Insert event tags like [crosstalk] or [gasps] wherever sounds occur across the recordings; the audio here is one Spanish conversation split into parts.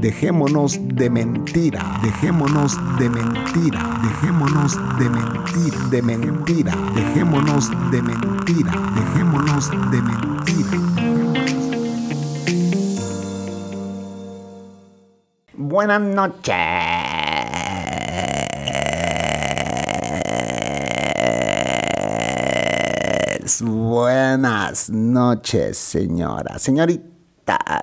Dejémonos de mentira, dejémonos de mentira, dejémonos de mentira, de mentira, dejémonos de mentira, dejémonos de mentira. Buenas noches. Buenas noches, señora.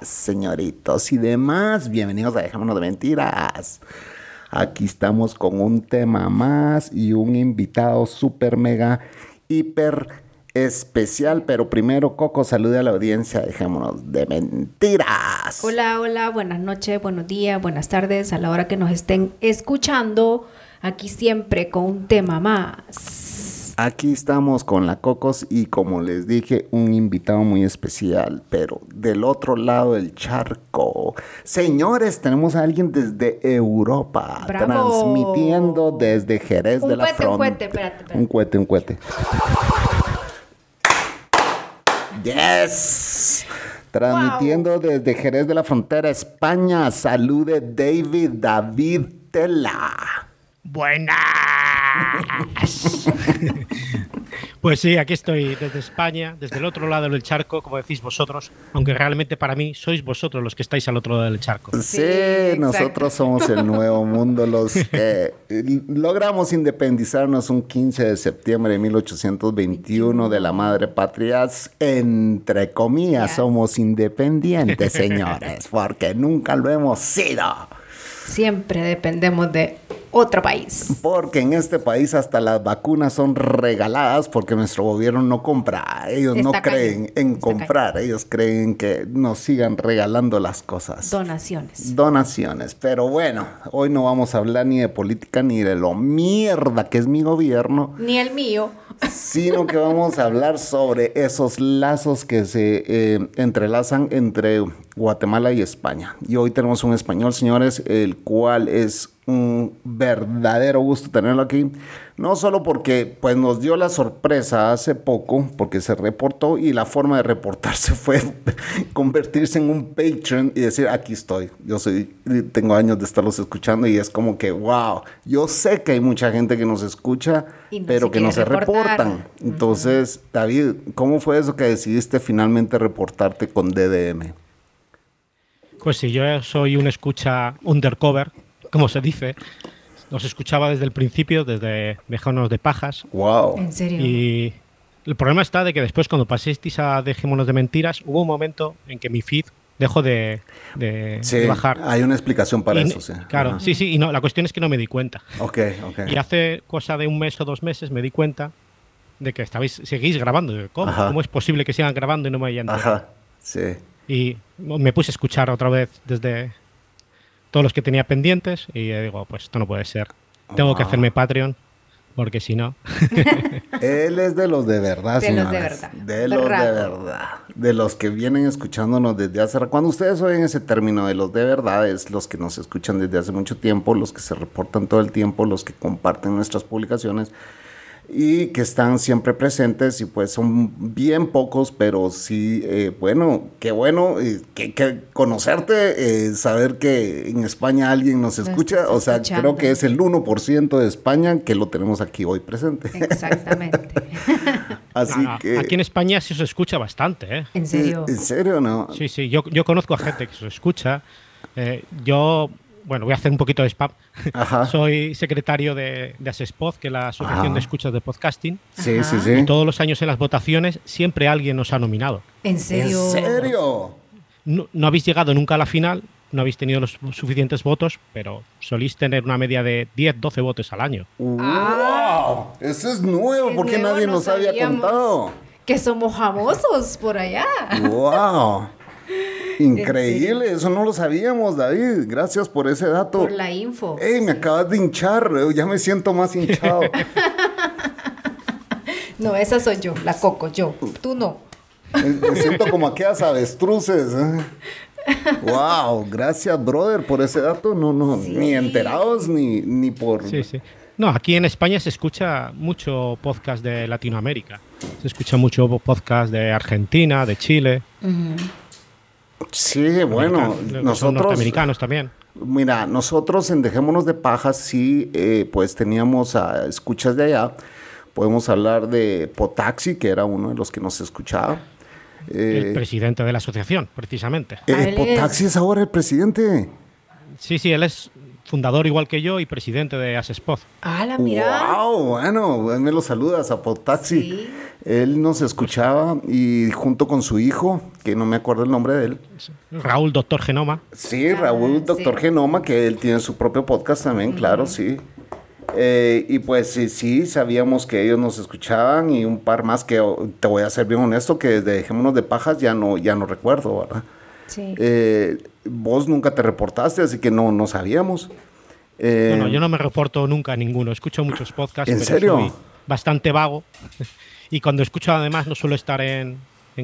Señoritos y demás. Bienvenidos a Dejémonos de Mentiras. Aquí estamos con un tema más y un invitado súper mega hiper especial. Pero primero, Coco, salude a la audiencia. Dejémonos de mentiras. Hola, hola, buenas noches, buenos días, buenas tardes, a la hora que nos estén escuchando, aquí siempre con un tema más. Aquí estamos con la Cocos y como les dije, un invitado muy especial, pero del otro lado del charco. Señores, tenemos a alguien desde Europa, ¡Bravo! transmitiendo desde Jerez Un de la cohete, un Frontera. cohete, espérate, espérate. Un cohete, un cohete. Yes. Transmitiendo desde Jerez de la Frontera, España. Salude David David Tela. Buenas. [laughs] pues sí, aquí estoy desde España, desde el otro lado del charco, como decís vosotros, aunque realmente para mí sois vosotros los que estáis al otro lado del charco. Sí, nosotros somos el nuevo mundo, los [laughs] que logramos independizarnos un 15 de septiembre de 1821 de la madre patria. Entre comillas, somos independientes, [laughs] señores, porque nunca lo hemos sido. Siempre dependemos de otro país. Porque en este país hasta las vacunas son regaladas porque nuestro gobierno no compra. Ellos no creen en está comprar, ellos creen que nos sigan regalando las cosas. Donaciones. Donaciones. Pero bueno, hoy no vamos a hablar ni de política ni de lo mierda que es mi gobierno, Ni el mío. sino que vamos a hablar sobre esos lazos que se eh, entrelazan entre Guatemala y España. Y hoy tenemos un español, señores, el cual es un verdadero gusto tenerlo aquí. No solo porque pues, nos dio la sorpresa hace poco, porque se reportó y la forma de reportarse [laughs] fue convertirse en un patron y decir, aquí estoy. Yo soy, tengo años de estarlos escuchando y es como que, wow, yo sé que hay mucha gente que nos escucha, no pero que no se reportar. reportan. Entonces, David, ¿cómo fue eso que decidiste finalmente reportarte con DDM? Pues sí, yo soy un escucha undercover, como se dice. Os escuchaba desde el principio, desde Dejámonos de Pajas. Wow. En serio. Y el problema está de que después, cuando paséis a Dejémonos de Mentiras, hubo un momento en que mi feed dejó de, de- Sí, de bajar. hay una explicación para Y- eso, sí. Claro, Ajá. sí, sí, y no, la cuestión es que no me di cuenta. Ok, ok. Y hace cosa de un mes o dos meses me di cuenta de que estabais, seguís grabando. ¿Cómo? ¿Cómo es posible que sigan grabando y no me hayan? Ajá, sí. Y me puse a escuchar otra vez desde todos los que tenía pendientes y digo, pues esto no puede ser. Tengo que Wow. hacerme Patreon porque si no... [laughs] Él es de los de verdad, De los de verdad. De los de verdad. De los que vienen escuchándonos desde hace... Cuando ustedes oyen ese término de los de verdad, es los que nos escuchan desde hace mucho tiempo, los que se reportan todo el tiempo, los que comparten nuestras publicaciones y que están siempre presentes y pues son bien pocos, pero sí, eh, bueno, qué bueno eh, que, que conocerte, eh, saber que en España alguien nos escucha, o sea, escuchando. creo que es el 1% de España que lo tenemos aquí hoy presente. Exactamente. [laughs] Así a- que... Aquí en España sí se escucha bastante, ¿eh? En serio. ¿En serio no? Sí, sí, yo, yo conozco a gente que se escucha. Eh, yo, bueno, voy a hacer un poquito de spam. Ajá. [laughs] Soy secretario de, de Asespod, que es la Asociación Ajá. de Escuchas de Podcasting. Sí, Ajá. sí, Y sí. todos los años en las votaciones siempre alguien nos ha nominado. En ¿En serio. serio? No, no habéis llegado nunca a la final, no habéis tenido los suficientes votos, pero solís tener una media de 10, 12 votos al año. ¡Wow! Eso es nuevo, Es porque nuevo, nadie no nos había contado. Que somos famosos por allá. ¡Wow! [laughs] Increíble, eso no lo sabíamos, David. Gracias por ese dato. Por la info. Ey, me acabas de hinchar, eh, ya me siento más [laughs] hinchado. no, esa soy yo, la Coco, yo. Tú no. Me siento como aquellas avestruces. [laughs] Wow, gracias, brother, por ese dato. No, no, ni enterados ni, ni por. Sí, sí. No, aquí en España se escucha mucho podcast de Latinoamérica. Se escucha mucho podcast de Argentina, de Chile. Sí, bueno, nosotros. norteamericanos también. Mira, nosotros en Dejémonos de Pajas sí, eh, pues teníamos a escuchas de allá. Podemos hablar de Potaxi, que era uno de los que nos escuchaba. el eh, presidente de la asociación, precisamente. Eh, Potaxi es ahora el presidente. Sí, sí, él es fundador igual que yo y presidente de Asespod. Ah, la mira. Wow, bueno, me lo saludas a Potaxi. Sí. Él nos escuchaba y junto con su hijo, que no me acuerdo el nombre de él. Raúl Doctor Genoma. Sí, Raúl ah, Doctor Genoma, que él tiene su propio podcast también, claro, sí. Eh, y pues sí, sí, sabíamos que ellos nos escuchaban y un par más que te voy a ser bien honesto que desde Dejémonos de Pajas ya no, ya no recuerdo, ¿verdad? Sí. Eh, vos nunca te reportaste, así que no, no sabíamos. Eh, no, yo no me reporto nunca a ninguno. Escucho muchos podcasts. ¿En serio? bastante vago. [laughs] Y cuando escucho además no suelo estar en,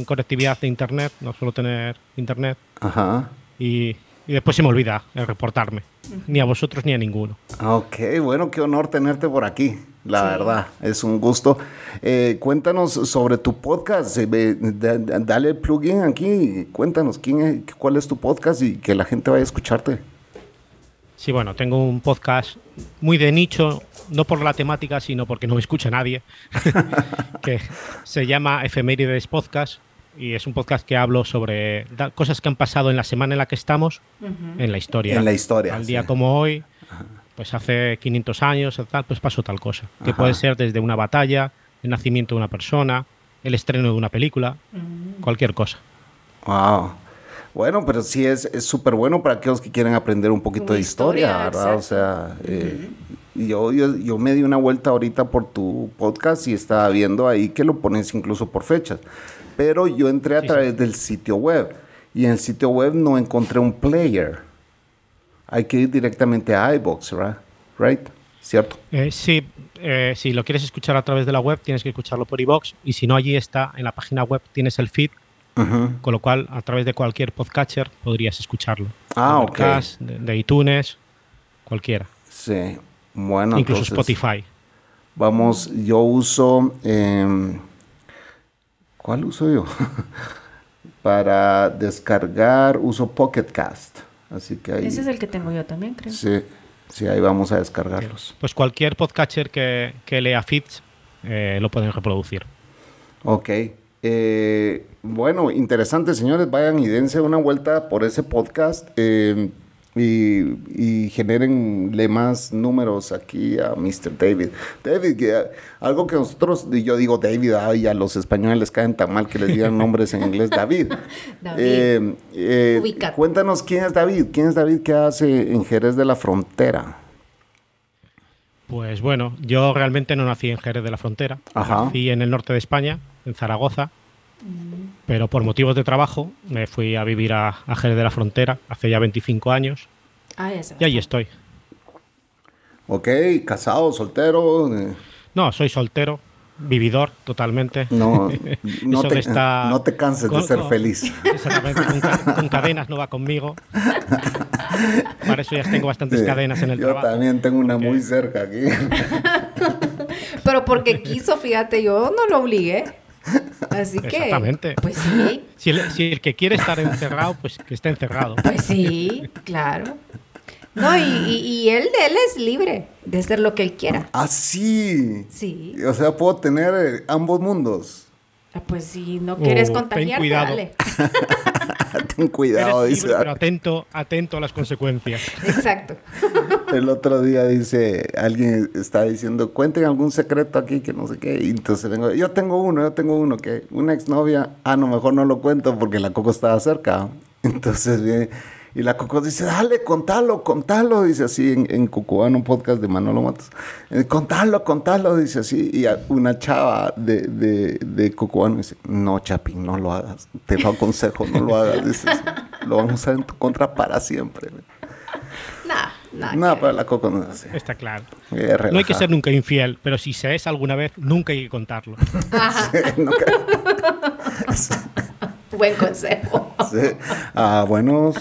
conectividad de internet, no suelo tener internet. Ajá. Y, después se me olvida el reportarme. Ni a vosotros ni a ninguno. Ok, bueno, qué honor tenerte por aquí. La verdad, es un gusto. Eh, cuéntanos sobre tu podcast. Eh, dale el plugin aquí. Cuéntanos quién es, cuál es tu podcast y que la gente vaya a escucharte. Sí, bueno, tengo un podcast muy de nicho, no por la temática, sino porque no me escucha nadie, [laughs] que se llama Efemérides Podcast y es un podcast que hablo sobre cosas que han pasado en la semana en la que estamos, en la historia. En la historia. Al día como hoy, pues hace 500 años, tal, pues pasó tal cosa, que puede ser desde una batalla, el nacimiento de una persona, el estreno de una película, cualquier cosa. Wow. Bueno, pero sí es súper bueno para aquellos que quieren aprender un poquito de historia, ¿verdad? O sea, eh, yo, yo, me di una vuelta ahorita por tu podcast y estaba viendo ahí que lo pones incluso por fechas. Pero yo entré a través del sitio web y en el sitio web no encontré un player. Hay que ir directamente a iBox, ¿verdad? Right? ¿Cierto? Eh, sí, eh, si lo quieres escuchar a través de la web, tienes que escucharlo por iBox y si no, allí está, en la página web tienes el feed con lo cual, a través de cualquier podcatcher podrías escucharlo. Ah, ok. De, iTunes, cualquiera. Sí, bueno. Incluso Spotify. Vamos, yo uso. Em, ¿Cuál uso yo? [laughs] Para descargar uso Pocket Cast. Así que ahí, Ese es el que tengo yo también, creo. Sí, sí ahí vamos a descargarlos. Pues cualquier podcatcher que, que lea feeds eh, lo pueden reproducir. Ok. Eh, bueno, interesante, señores. Vayan y dense una vuelta por ese podcast eh, y, y generenle más números aquí a Mr. David. David, que, algo que nosotros, yo digo David, y a los españoles les caen tan mal que les digan nombres en inglés. David. [laughs] David. Eh, cuéntanos quién es David. ¿Quién es David? ¿Qué hace en Jerez de la Frontera? Pues bueno, yo realmente no nací en Jerez de la Frontera. Nací en el norte de España, en Zaragoza. Pero por motivos de trabajo me fui a vivir a, Jerez de la Frontera hace ya 25 años. Ah, y ahí estoy. Ok, casado, soltero. No, soy soltero, vividor totalmente. No, [laughs] no, te, no te, canses de ser feliz. Exactamente, con, cadenas no va conmigo. Para eso ya tengo bastantes cadenas en el trabajo. Yo también tengo una muy cerca aquí. [laughs] Pero porque quiso, fíjate, yo no lo obligué. Así que. Exactamente. Pues sí. Si el, que quiere estar encerrado, pues que esté encerrado. Pues sí, claro. No, y, él, él es libre de hacer lo que él quiera. Ah, sí. Sí. O sea, puedo tener eh, ambos mundos. Ah, pues si no quieres oh, contagiarte, dale. [laughs] ten cuidado, dice. pero atento, atento a las consecuencias. [laughs] Exacto. El otro día dice, alguien está diciendo, cuenten algún secreto aquí que no sé qué. Y entonces vengo, yo tengo uno, yo tengo uno, que una exnovia, ah, no, mejor no lo cuento porque la coco estaba cerca. [laughs] Entonces viene y la Coco dice, dale, contalo, contalo, dice así en, en Cucubano, un podcast de Manolo Matos. Eh, contalo, contalo, dice así. Y una chava de, de, de Cucubano dice, no, Chapín, no lo hagas. Te lo aconsejo, no lo hagas. Dice [laughs] lo vamos a usar en tu contra para siempre. Nah, nah, Nada, que- para la Coco no es así. Está claro. Eh, No hay que ser nunca infiel, pero si se es alguna vez, nunca hay que contarlo. [laughs] Nunca- [laughs] Buen consejo. sí. Ah, buenos.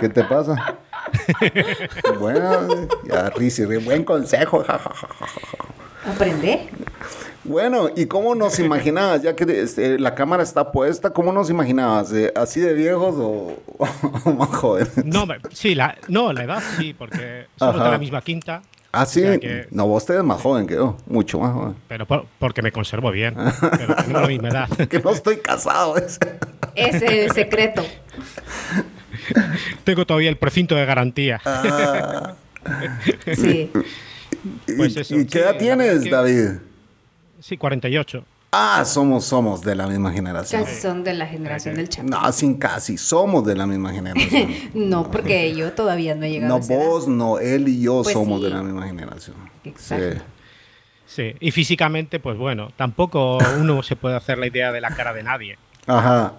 ¿Qué te pasa? bueno, ya risi, ri- buen consejo. Aprende. Bueno, ¿y cómo nos imaginabas? Ya que este, la cámara está puesta, ¿cómo nos imaginabas? Eh, ¿Así de viejos o, [laughs] o más jóvenes? No, sí, la, no, la edad sí, porque somos Ajá. de la misma quinta, Ah, sí. O sea que- No, vos te ves más joven que yo, mucho más joven. pero por- porque me conservo bien. [laughs] Pero tenemos la misma edad. Que no estoy casado. ese. Ese es el secreto. [laughs] Tengo todavía el precinto de garantía. Ah, Sí. Pues ¿Y- eso, ¿Y qué sí, edad tienes, que- David? Sí, 48. Ah, somos, somos de la misma generación. Casi son de la generación del chat. No, sin casi, somos de la misma generación. [laughs] No, porque yo todavía no he llegado No, a edad. vos, no, él y yo Pues somos sí. de la misma generación. Exacto. Sí, y físicamente, pues bueno, tampoco uno se puede hacer la idea de la cara de nadie. Ajá.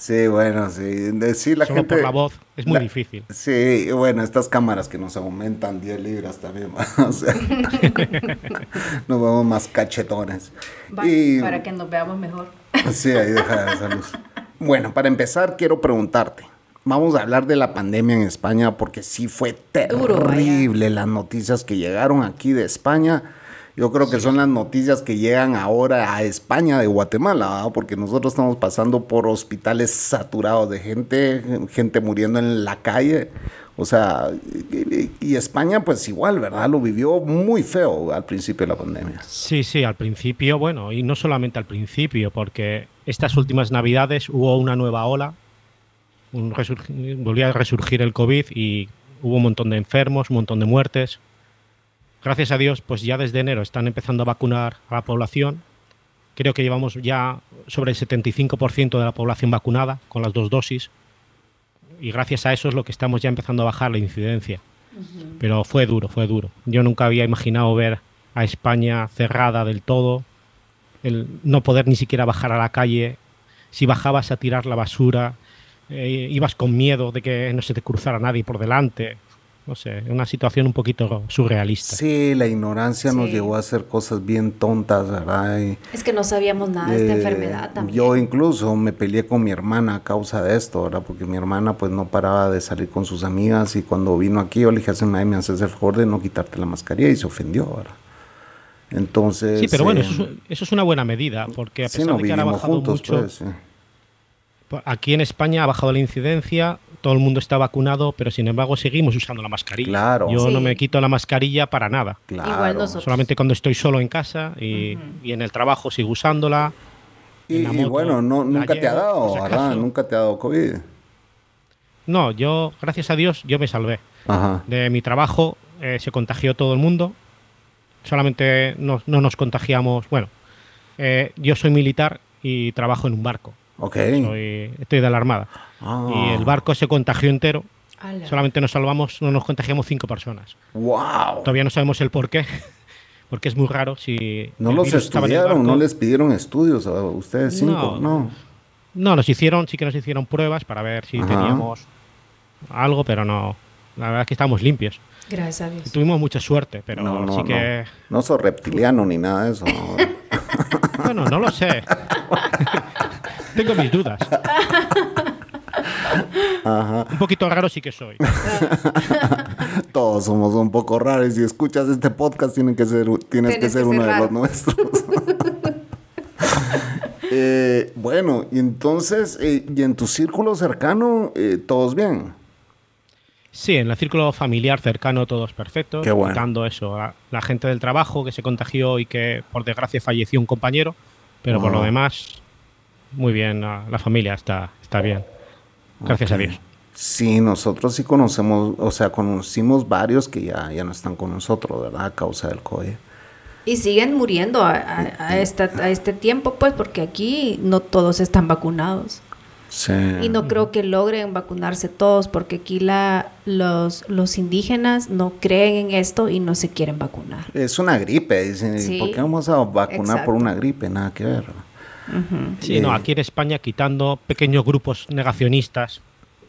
Sí, bueno, sí. Decir la Solo gente. por la voz es muy la- difícil. Sí, bueno, estas cámaras que nos aumentan 10 libras también. [laughs] o sea, [laughs] nos vemos más cachetones. Va- Y- Para que nos veamos mejor. Sí, ahí deja esa luz. Bueno, para empezar, quiero preguntarte. Vamos a hablar de la pandemia en España porque sí fue Duro, terrible las noticias que llegaron aquí de España. Yo creo que son las noticias que llegan ahora a España de Guatemala, ¿verdad? porque nosotros estamos pasando por hospitales saturados de gente, gente muriendo en la calle. O sea, y, España pues igual, ¿verdad? Lo vivió muy feo al principio de la pandemia. Sí, sí, al principio, bueno, y no solamente al principio, porque estas últimas navidades hubo una nueva ola, un volvió a resurgir el COVID y hubo un montón de enfermos, un montón de muertes. Gracias a Dios, pues ya desde enero están empezando a vacunar a la población. Creo que llevamos ya sobre el 75% de la población vacunada con las dos dosis. Y gracias a eso es lo que estamos ya empezando a bajar la incidencia. Pero fue duro, fue duro. Yo nunca había imaginado ver a España cerrada del todo, el no poder ni siquiera bajar a la calle, si bajabas a tirar la basura, eh, ibas con miedo de que no se te cruzara nadie por delante. No sé, una situación un poquito surrealista. Sí, la ignorancia nos Sí. llevó a hacer cosas bien tontas, ¿verdad? Y, Es que no sabíamos nada de esta eh, enfermedad también. Yo incluso me peleé con mi hermana a causa de esto, ¿verdad? Porque mi hermana pues no paraba de salir con sus amigas y cuando vino aquí yo le dije, "Hazme- me haces el favor de no quitarte la mascarilla y se ofendió, ¿verdad? Entonces... Sí, pero bueno, eh, eso es, eso es una buena medida, porque a sí, pesar no de que ahora ha bajado juntos, mucho, pues, sí. Aquí en España ha bajado la incidencia, todo el mundo está vacunado, pero sin embargo seguimos usando la mascarilla. Claro. Yo Sí. no me quito la mascarilla para nada. Claro. Igual nosotros. Solamente cuando estoy solo en casa y, y en el trabajo sigo usándola. Y, bueno, no, nunca te ha dado. Nunca te ha dado COVID. No, yo, gracias a Dios, yo me salvé. Ajá. De mi trabajo eh, se contagió todo el mundo. Solamente no, no nos contagiamos. Bueno, eh, yo soy militar y trabajo en un barco. Ok. Soy- estoy de la Armada. Ah. Y el barco se contagió entero. Ala. Solamente nos salvamos, no nos contagiamos cinco personas. ¡Wow! Todavía no sabemos el por qué, [laughs] porque es muy raro si... ¿No los estudiaron? ¿No les pidieron estudios a ustedes cinco? No. No. No, nos hicieron, sí que nos hicieron pruebas para ver si Ajá. teníamos algo, pero no. La verdad es que estamos limpios. Gracias a Dios. Tuvimos mucha suerte, pero no, no, sí que... no. No soy reptiliano ni nada de eso. ¿no? [laughs] Bueno, no lo sé. [laughs] Tengo mis dudas. Ajá. Un poquito raro sí que soy. [laughs] Todos somos un poco raros. y Si escuchas este podcast, tienen que ser, tienes que Tienes ser que uno ser de los nuestros. [laughs] Eh, bueno, y entonces, eh, y en tu círculo cercano, eh, todos bien. Sí, en el círculo familiar cercano todos perfectos. Qué bueno. Quitando eso, a la gente del trabajo que se contagió y que por desgracia falleció un compañero. Pero por lo demás, muy bien, la, la familia está, está bien. Gracias Ok. a Dios. Sí, nosotros sí conocemos, o sea, conocimos varios que ya, ya no están con nosotros, ¿verdad? A causa del COVID. Y siguen muriendo a, a- a esta- a este tiempo, pues, porque aquí no todos están vacunados. Sí. Y no creo que logren vacunarse todos, porque aquí la, los, los indígenas no creen en esto y no se quieren vacunar. Es una gripe, dicen. ¿y Sí. ¿Por qué vamos a vacunar por una gripe? Nada que ver. Sí, no, aquí en España quitando pequeños grupos negacionistas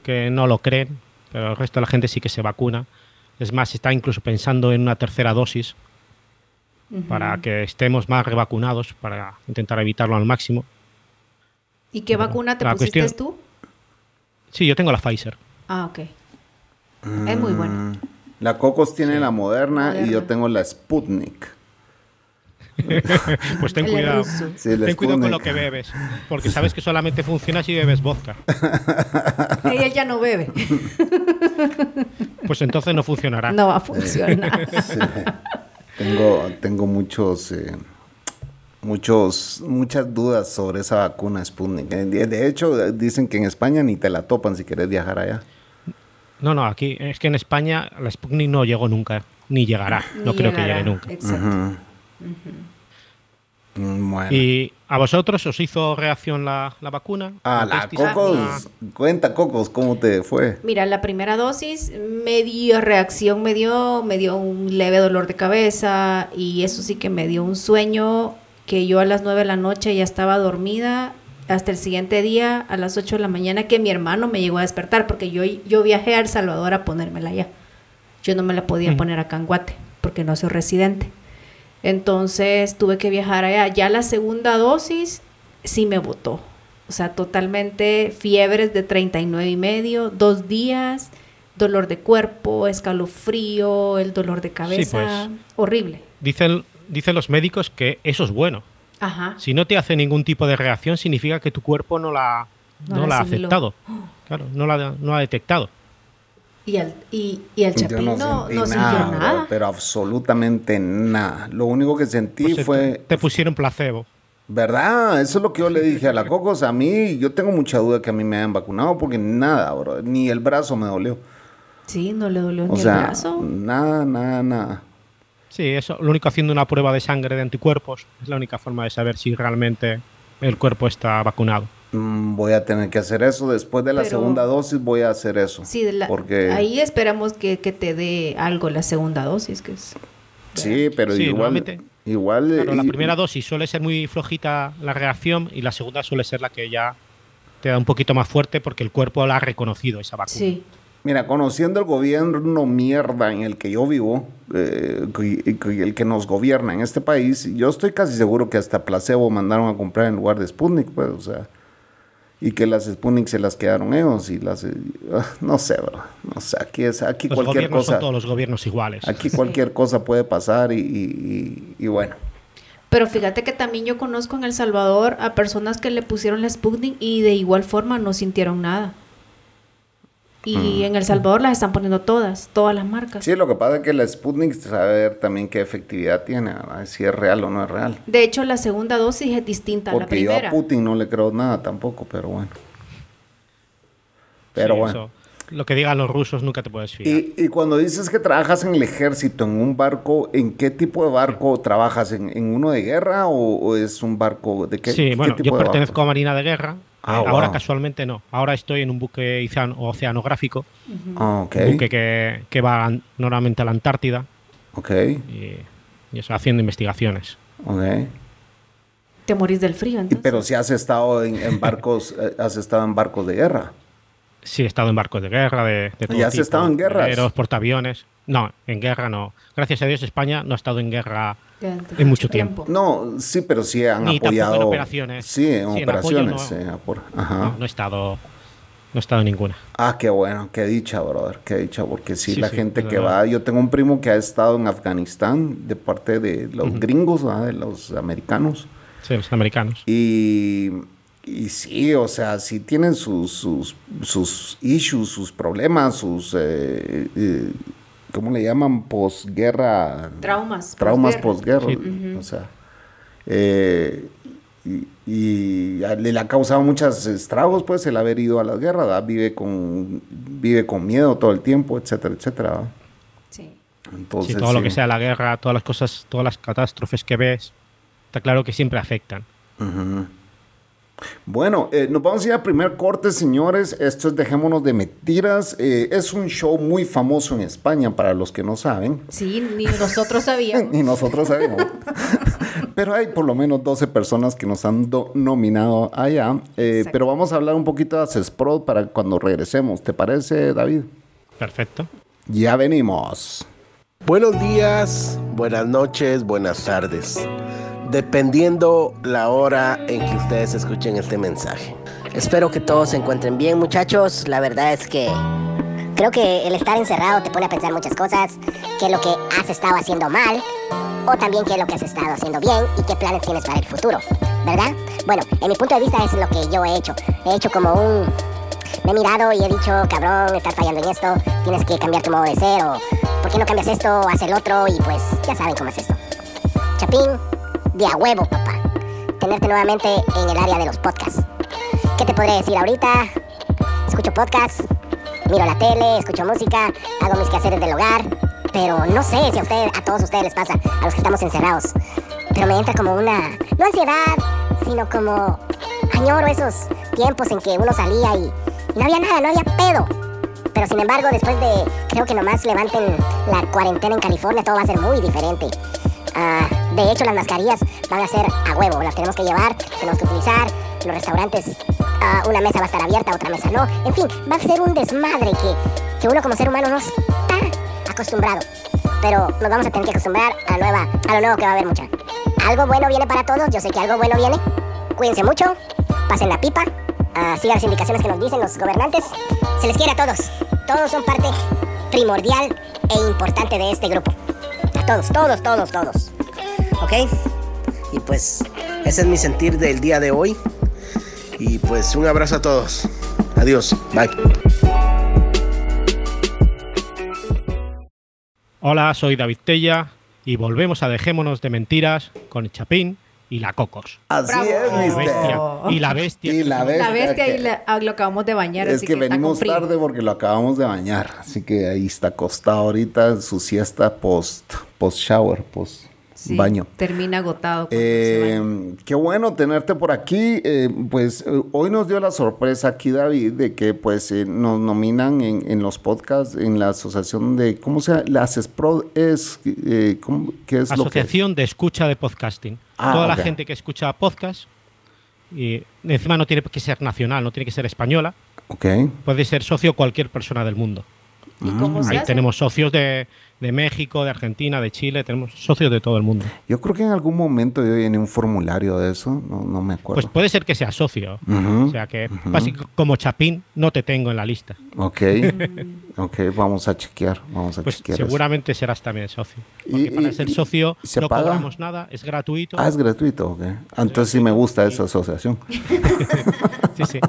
que no lo creen, pero el resto de la gente sí que se vacuna. Es más, está incluso pensando en una tercera dosis para que estemos más revacunados, para intentar evitarlo al máximo. ¿Y qué vacuna te pusiste cuestión- tú? Sí, yo tengo la Pfizer. Ah, ok. Es muy bueno. Mm, La Cocos tiene la moderna, y yo Moderna. tengo la Sputnik. [laughs] Pues ten cuidado. Sí, Ten cuidado con lo que bebes, porque sabes que solamente funciona si bebes vodka. [laughs] Y él ya no bebe. Pues entonces no funcionará. No va a funcionar. [laughs] Sí. tengo, tengo muchos, eh, muchos, muchas dudas sobre esa vacuna Sputnik. Eh, De, hecho, dicen que en España ni te la topan si quieres viajar allá. No, no, aquí es que en España la Sputnik no llegó nunca, ni llegará. no creo que llegue nunca. Exacto. Bueno. ¿Y a vosotros os hizo reacción la, la vacuna? Ah, la ¿Notasteis Cocos. alguna- Cuenta, Cocos, ¿cómo te fue? Mira, la primera dosis me dio reacción, me dio, me dio un leve dolor de cabeza y eso sí que me dio un sueño que yo a las 9 de la noche ya estaba dormida hasta el siguiente día a las 8 de la mañana que mi hermano me llegó a despertar porque yo, yo viajé a El Salvador a ponérmela allá. Yo no me la podía poner acá en Guate porque no soy residente. Entonces tuve que viajar allá. Ya la segunda dosis sí me botó. O sea, totalmente fiebres de 39 y medio, dos días, dolor de cuerpo, escalofrío, el dolor de cabeza. pues. Horrible. Dicen, dicen los médicos que eso es bueno. Ajá. Si no te hace ningún tipo de reacción, significa que tu cuerpo no la, No no la la ha aceptado. [gasps] Claro, no la, no la ha detectado. Y el, y, y el Chapín no, sentí no sintió bro, nada. pero absolutamente nada. Lo único que sentí Pues te- fue, Te pusieron placebo. ¿verdad? Eso es lo que yo le dije a la Cocos. A mí, yo tengo mucha duda que a mí me hayan vacunado porque nada, bro. Ni el brazo me dolió. Sí, no le dolió O ni sea, el brazo. nada, nada, nada. Sí, eso, lo único haciendo una prueba de sangre de anticuerpos es la única forma de saber si realmente el cuerpo está vacunado. Mm, voy a tener que hacer eso. Después de la Pero- segunda dosis voy a hacer eso. Sí, de la- porque ahí esperamos que, que te dé algo la segunda dosis, que es... sí, pero Sí, igual, igual. Claro, la y- primera dosis suele ser muy flojita la reacción y la segunda suele ser la que ya te da un poquito más fuerte porque el cuerpo la ha reconocido esa vacuna. Sí. Mira, conociendo el gobierno mierda en el que yo vivo, eh, que- que- el que nos gobierna en este país, yo estoy casi seguro que hasta placebo mandaron a comprar en lugar de Sputnik, pues, o sea, y que las Sputnik se las quedaron ellos y las, [laughs] no sé, bro, no sé, aquí es, aquí Los cualquier gobiernos cosa, son todos los gobiernos iguales. aquí cualquier [laughs] cosa puede pasar y, y- y- y bueno, Pero fíjate que también yo conozco en El Salvador a personas que le pusieron la Sputnik y de igual forma no sintieron nada. Y en El Salvador las están poniendo todas, todas las marcas. sí, lo que pasa es que la Sputnik saber también qué efectividad tiene, ¿verdad? si es real o no es real. De hecho, la segunda dosis es distinta a la Porque yo a primera. Putin no le creo nada tampoco, pero bueno. Pero Sí, bueno. eso, lo que digan los rusos nunca te puedes fiar. Y, y cuando dices que trabajas en el ejército, en un barco, ¿en qué tipo de barco trabajas? ¿En, en uno de guerra o, o es un barco de qué? sí, qué bueno, tipo yo de pertenezco barco? a Marina de Guerra. Ah, Ahora wow. casualmente no. Ahora estoy en un buque ocean- oceanográfico, Ah, un buque que, que va normalmente a la Antártida Ok, y, y eso, haciendo investigaciones. ok. Te morís del frío, entonces. pero si has estado en, en barcos, eh, has estado en barcos de guerra. Sí, he estado en barcos de guerra, de, de todo ¿Ya has tipo, estado en guerras? portaaviones. No, en guerra no. Gracias a Dios España no ha estado en guerra en mucho tiempo. No, sí, pero sí han Ni apoyado. en operaciones. Sí, en Sí, en apoyo operaciones. no. eh, apor- Ajá. No, no he estado, no he estado en ninguna. Ah, qué bueno, qué dicha, brother, qué dicha, porque sí, Sí, la sí, gente que verdad. va, yo tengo un primo que ha estado en Afganistán de parte de los gringos, ¿verdad? de los americanos, Sí, los americanos. y, y sí, o sea, sí tienen sus, sus, sus issues, sus problemas, sus, eh, eh, ¿cómo le llaman? Posguerra. Traumas. Traumas posguerra. posguerra, o sea, eh, y, y le, ha causado muchos estragos, pues, el haber ido a la guerra, ¿verdad? Vive con, vive con miedo todo el tiempo, etcétera, etcétera. ¿verdad? Sí. Entonces, Sí, todo lo sí. que sea la guerra, todas las cosas, todas las catástrofes que ves, está claro que siempre afectan. Ujú. Bueno, eh, nos vamos a ir al primer corte, señores. Esto es Dejémonos de Mentiras. Eh, es un show muy famoso en España, para los que no saben. Sí, ni nosotros sabíamos. [laughs] Y nosotros sabemos. [laughs] Pero hay por lo menos 12 personas que nos han nominado allá. Eh, pero vamos a hablar un poquito de Accessprod para cuando regresemos. ¿Te parece, David? Perfecto. Ya venimos. Buenos días, buenas noches, buenas tardes. Dependiendo la hora en que ustedes escuchen este mensaje. Espero que todos se encuentren bien, muchachos. La verdad es que creo que el estar encerrado te pone a pensar muchas cosas, qué es lo que has estado haciendo mal o también qué es lo que has estado haciendo bien y qué planes tienes para el futuro, ¿verdad? Bueno, en mi punto de vista es lo que yo he hecho. He hecho como un... Me he mirado y he dicho, cabrón, estás fallando en esto, tienes que cambiar tu modo de ser o ¿por qué no cambias esto o haces el otro? Y pues ya saben cómo es esto. Chapín, de a huevo, papá. Tenerte nuevamente en el área de los podcasts. ¿Qué te podré decir ahorita? Escucho podcasts, miro la tele, escucho música, hago mis quehaceres del hogar, pero no sé si a ustedes, a todos ustedes les pasa, a los que estamos encerrados. Pero me entra como una, no ansiedad, sino como añoro esos tiempos en que uno salía y, y no había nada, no había pedo. Pero sin embargo, después de, creo que nomás levanten la cuarentena en California, todo va a ser muy diferente. Ah, de hecho, las mascarillas van a ser a huevo, las tenemos que llevar, tenemos que utilizar. Los restaurantes, ah, una mesa va a estar abierta, otra mesa no. En fin, va a ser un desmadre que, que uno como ser humano no está acostumbrado. Pero nos vamos a tener que acostumbrar a, lo nuevo que va a haber mucha. Algo bueno viene para todos, yo sé que algo bueno viene. Cuídense mucho, pasen la pipa, ah, sigan las indicaciones que nos dicen los gobernantes. Se les quiere a todos. Todos son parte primordial e importante de este grupo. A todos, todos, todos, todos. ¿Ok? Y pues ese es mi sentir del día de hoy. Y pues un abrazo a todos. Adiós. Bye. Hola, soy David Tella y volvemos a Dejémonos de Mentiras con el Chapín y la Cocos. Así Bravo. es, bestia. Y la bestia. Y la bestia. La bestia que- y la- ah, lo acabamos de bañar, Es así que con venimos tarde porque lo acabamos de bañar. Así que ahí está acostado ahorita en su siesta post, post shower, post Sí, baño. Termina agotado. se. Eh, qué bueno tenerte por aquí. Eh, pues eh, hoy nos dio la sorpresa aquí, David, de que pues eh, nos nominan en, en los podcasts en la asociación de, ¿cómo se llama? La CESPROD es, eh, ¿cómo- ¿qué es lo que Asociación de Escucha de Podcasting. Ah, Toda la gente que escucha podcast, y encima no tiene que ser nacional, no tiene que ser española, Ok. puede ser socio cualquier persona del mundo. ¿Y cómo se Ahí hace? tenemos socios de, de México, de Argentina, de Chile, tenemos socios de todo el mundo. Yo creo que en algún momento yo llené un formulario de eso, no, no me acuerdo. Pues puede ser que sea socio. Ujú, O sea que, básico- como Chapín, no te tengo en la lista. Ok, ok, vamos a chequear, vamos a Pues chequear. eso. seguramente serás también socio. Y- para ser socio ¿y se no paga? cobramos nada, es gratuito. Ah, es gratuito, ok. Entonces sí me gusta esa asociación. [laughs] Sí, sí.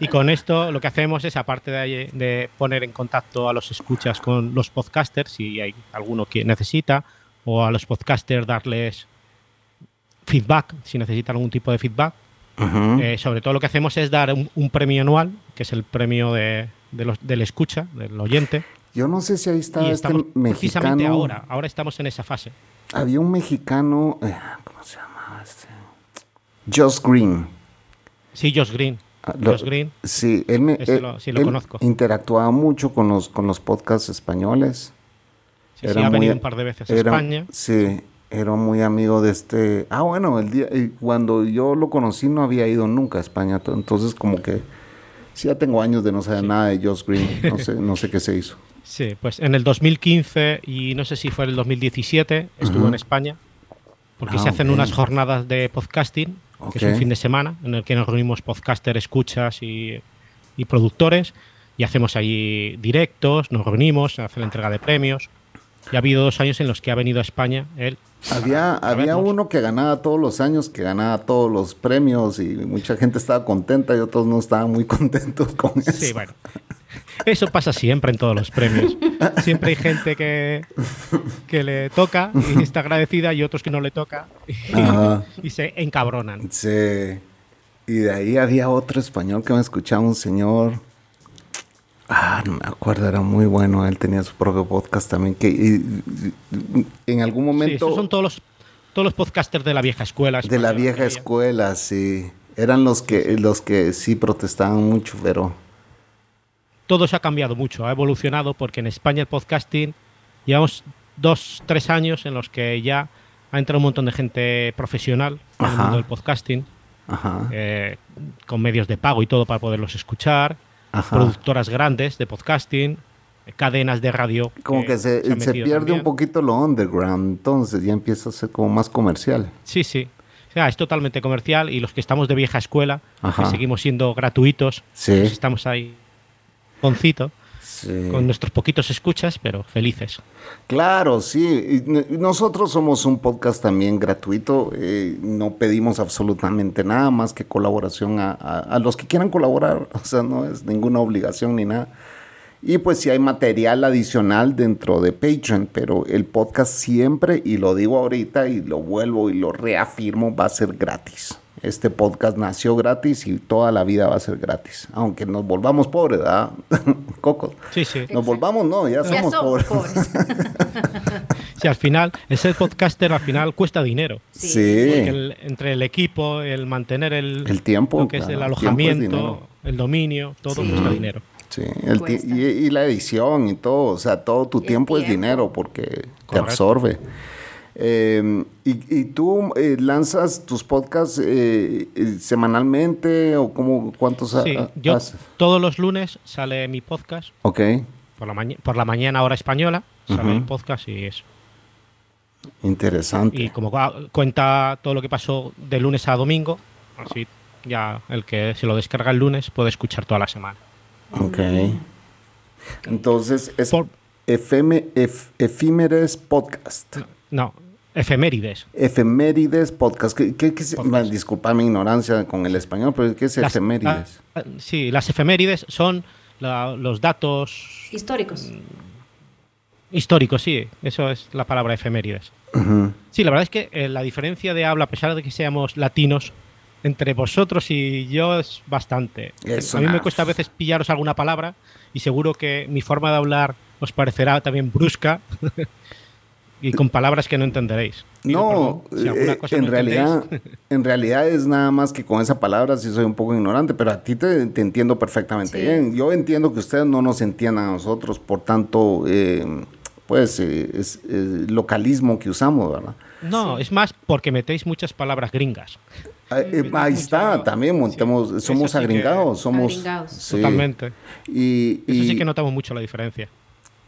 Y con esto lo que hacemos es, aparte de, de poner en contacto a los escuchas con los podcasters, si hay alguno que necesita, o a los podcasters darles feedback, si necesitan algún tipo de feedback. Eh, sobre todo lo que hacemos es dar un, un premio anual, que es el premio de, de los, del escucha, del oyente. Yo no sé si ahí está este estamos precisamente mexicano. ahora, ahora estamos en esa fase. Había un mexicano, eh, ¿cómo se llama este? Josh Green. Sí, Josh Green. Ah, lo- Josh Green. Sí, él me él- lo- sí lo él conozco. interactuaba mucho con los con los podcasts españoles. Sí, sí, ha venido un par de veces a era- España. Sí, era muy amigo de este. Ah, bueno, el día cuando yo lo conocí no había ido nunca a España, to- entonces como que sí ya tengo años de no saber nada de Josh Green, no sé, no sé qué se hizo. [laughs] Sí, pues en el 2015 y no sé si fue el 2017 estuvo en España porque Ah, se hacen ok. unas jornadas de podcasting, que es un fin de semana en el que nos reunimos podcaster, escuchas y, y productores y hacemos ahí directos, nos reunimos, se hace la entrega de premios. Y ha habido dos años en los que ha venido a España él. Había, a había uno que ganaba todos los años, que ganaba todos los premios y mucha gente estaba contenta y otros no estaban muy [laughs] contentos con eso. Sí, bueno. Eso pasa siempre en todos los premios. Siempre hay gente que, que le toca y está agradecida y otros que no le toca y se encabronan. Sí. Y de ahí había otro español que me escuchaba, un señor. Ah, no me acuerdo, era muy bueno. Él tenía su propio podcast también. Que y- y- en algún Sí, momento esos son todos los, todos los podcasters de la vieja escuela. de la vieja escuela, sí. Eran los que, los que sí protestaban mucho, pero. Todo se ha cambiado mucho, ha evolucionado porque en España el podcasting llevamos dos, tres años en los que ya ha entrado un montón de gente profesional en el mundo del podcasting, Ajá. eh, con medios de pago y todo para poderlos escuchar, Ajá. productoras grandes de podcasting, eh, cadenas de radio. Como que se, pierde también. un poquito lo underground, entonces ya empieza a ser como más comercial. Sí, sí. O sea, es totalmente comercial y los que estamos de vieja escuela, Ajá. que seguimos siendo gratuitos, Sí. pues estamos ahí concito, Sí. con nuestros poquitos escuchas, pero felices. Claro, sí. Nosotros somos un podcast también gratuito. eh, no pedimos absolutamente nada más que colaboración a, a- a los que quieran colaborar. [laughs] O sea, no es ninguna obligación ni nada. Y pues si hay material adicional dentro de Patreon, pero el podcast siempre, y lo digo ahorita y lo vuelvo y lo reafirmo, va a ser gratis. Este podcast nació gratis y toda la vida va a ser gratis. Aunque nos volvamos pobres, ¿verdad? [laughs] Cocos. Sí, sí. Nos volvamos, no, ya Ya somos somos pobres. pobres. [laughs] Sí, al final, el ser podcaster al final cuesta dinero. Sí. Porque el- entre el equipo, el mantener el, El tiempo, lo que es claro, el alojamiento, el dominio, todo Sí. cuesta dinero. Sí, el y, y la edición y todo, o sea, todo tu tiempo, es dinero porque te absorbe. Eh, y, y tú eh, lanzas tus podcasts eh, eh, semanalmente o cómo, cuántos Sí, ha- yo haces? todos los lunes sale mi podcast, Ok, por la, maña- por la mañana hora española, sale Ujú. el podcast y eso. interesante. Y como cuenta todo lo que pasó de lunes a domingo, así ya el que se lo descarga el lunes puede escuchar toda la semana. Ok. Entonces es Por- Efímeres Podcast. No, efemérides. Efemérides Podcast. ¿Qué, qué- qué Podcast. disculpa mi ignorancia con el español, pero ¿qué es Las- efemérides? ah, sí, las efemérides son la- los datos Históricos. históricos, sí, eso es la palabra efemérides. Ujú. Sí, la verdad es que eh, la diferencia de habla, a pesar de que seamos latinos, entre vosotros y yo es bastante. Es a mí una- me cuesta a veces pillaros alguna palabra y seguro que mi forma de hablar os parecerá también brusca [laughs] y con palabras que no entenderéis. Pido No, perdón si alguna eh, cosa en no realidad, [laughs] en realidad es nada más que con esa palabra sí soy un poco ignorante, pero a ti te, te entiendo perfectamente Sí. bien. Yo entiendo que ustedes no nos entiendan a nosotros por tanto, eh, pues, eh, es, eh, localismo que usamos, ¿verdad? No, es más porque metéis muchas palabras gringas. Eh, ahí está, también montemos, Sí, somos que- agringados, somos... Agringados. sí. Totalmente. Y, Eso sí que notamos mucho la diferencia.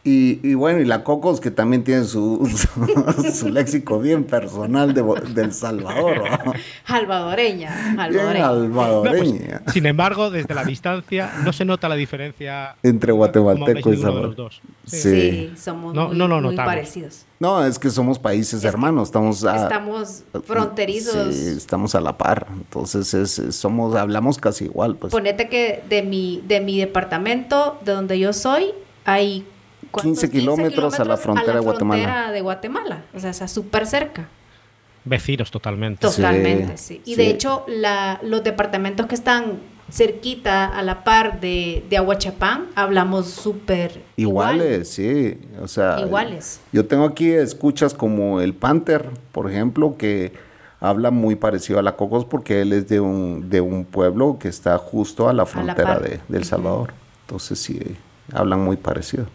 Y, y bueno, y la Cocos que también tiene su, su, [laughs] su léxico bien personal de, del Salvador, ¿no? Salvadoreña. Salvadoreña. salvadoreña. Sin embargo, desde la distancia no se nota la diferencia Entre guatemalteco y ninguno de Salvador. los dos. Sí. Sí, somos No- muy, parecidos. No, es que somos países hermanos, estamos a, Estamos fronterizos. Sí, estamos a la par, entonces es, somos, hablamos casi igual, pues. Ponete que de mi, de mi departamento, de donde yo soy, hay. 15 kilómetros a la frontera de Guatemala. frontera de Guatemala. O sea, está súper cerca. Vecinos totalmente. Totalmente, sí. Sí, Y sí. de hecho, la, los departamentos que están cerquita, a la par de, de Aguachapán, hablamos súper Iguales, sí, o sea. Iguales. Yo tengo aquí escuchas como el Panther, por ejemplo, que habla muy parecido a la Cocos porque él es de un, de un pueblo que está justo a la frontera par. de, del Salvador. Entonces sí, hablan muy parecido.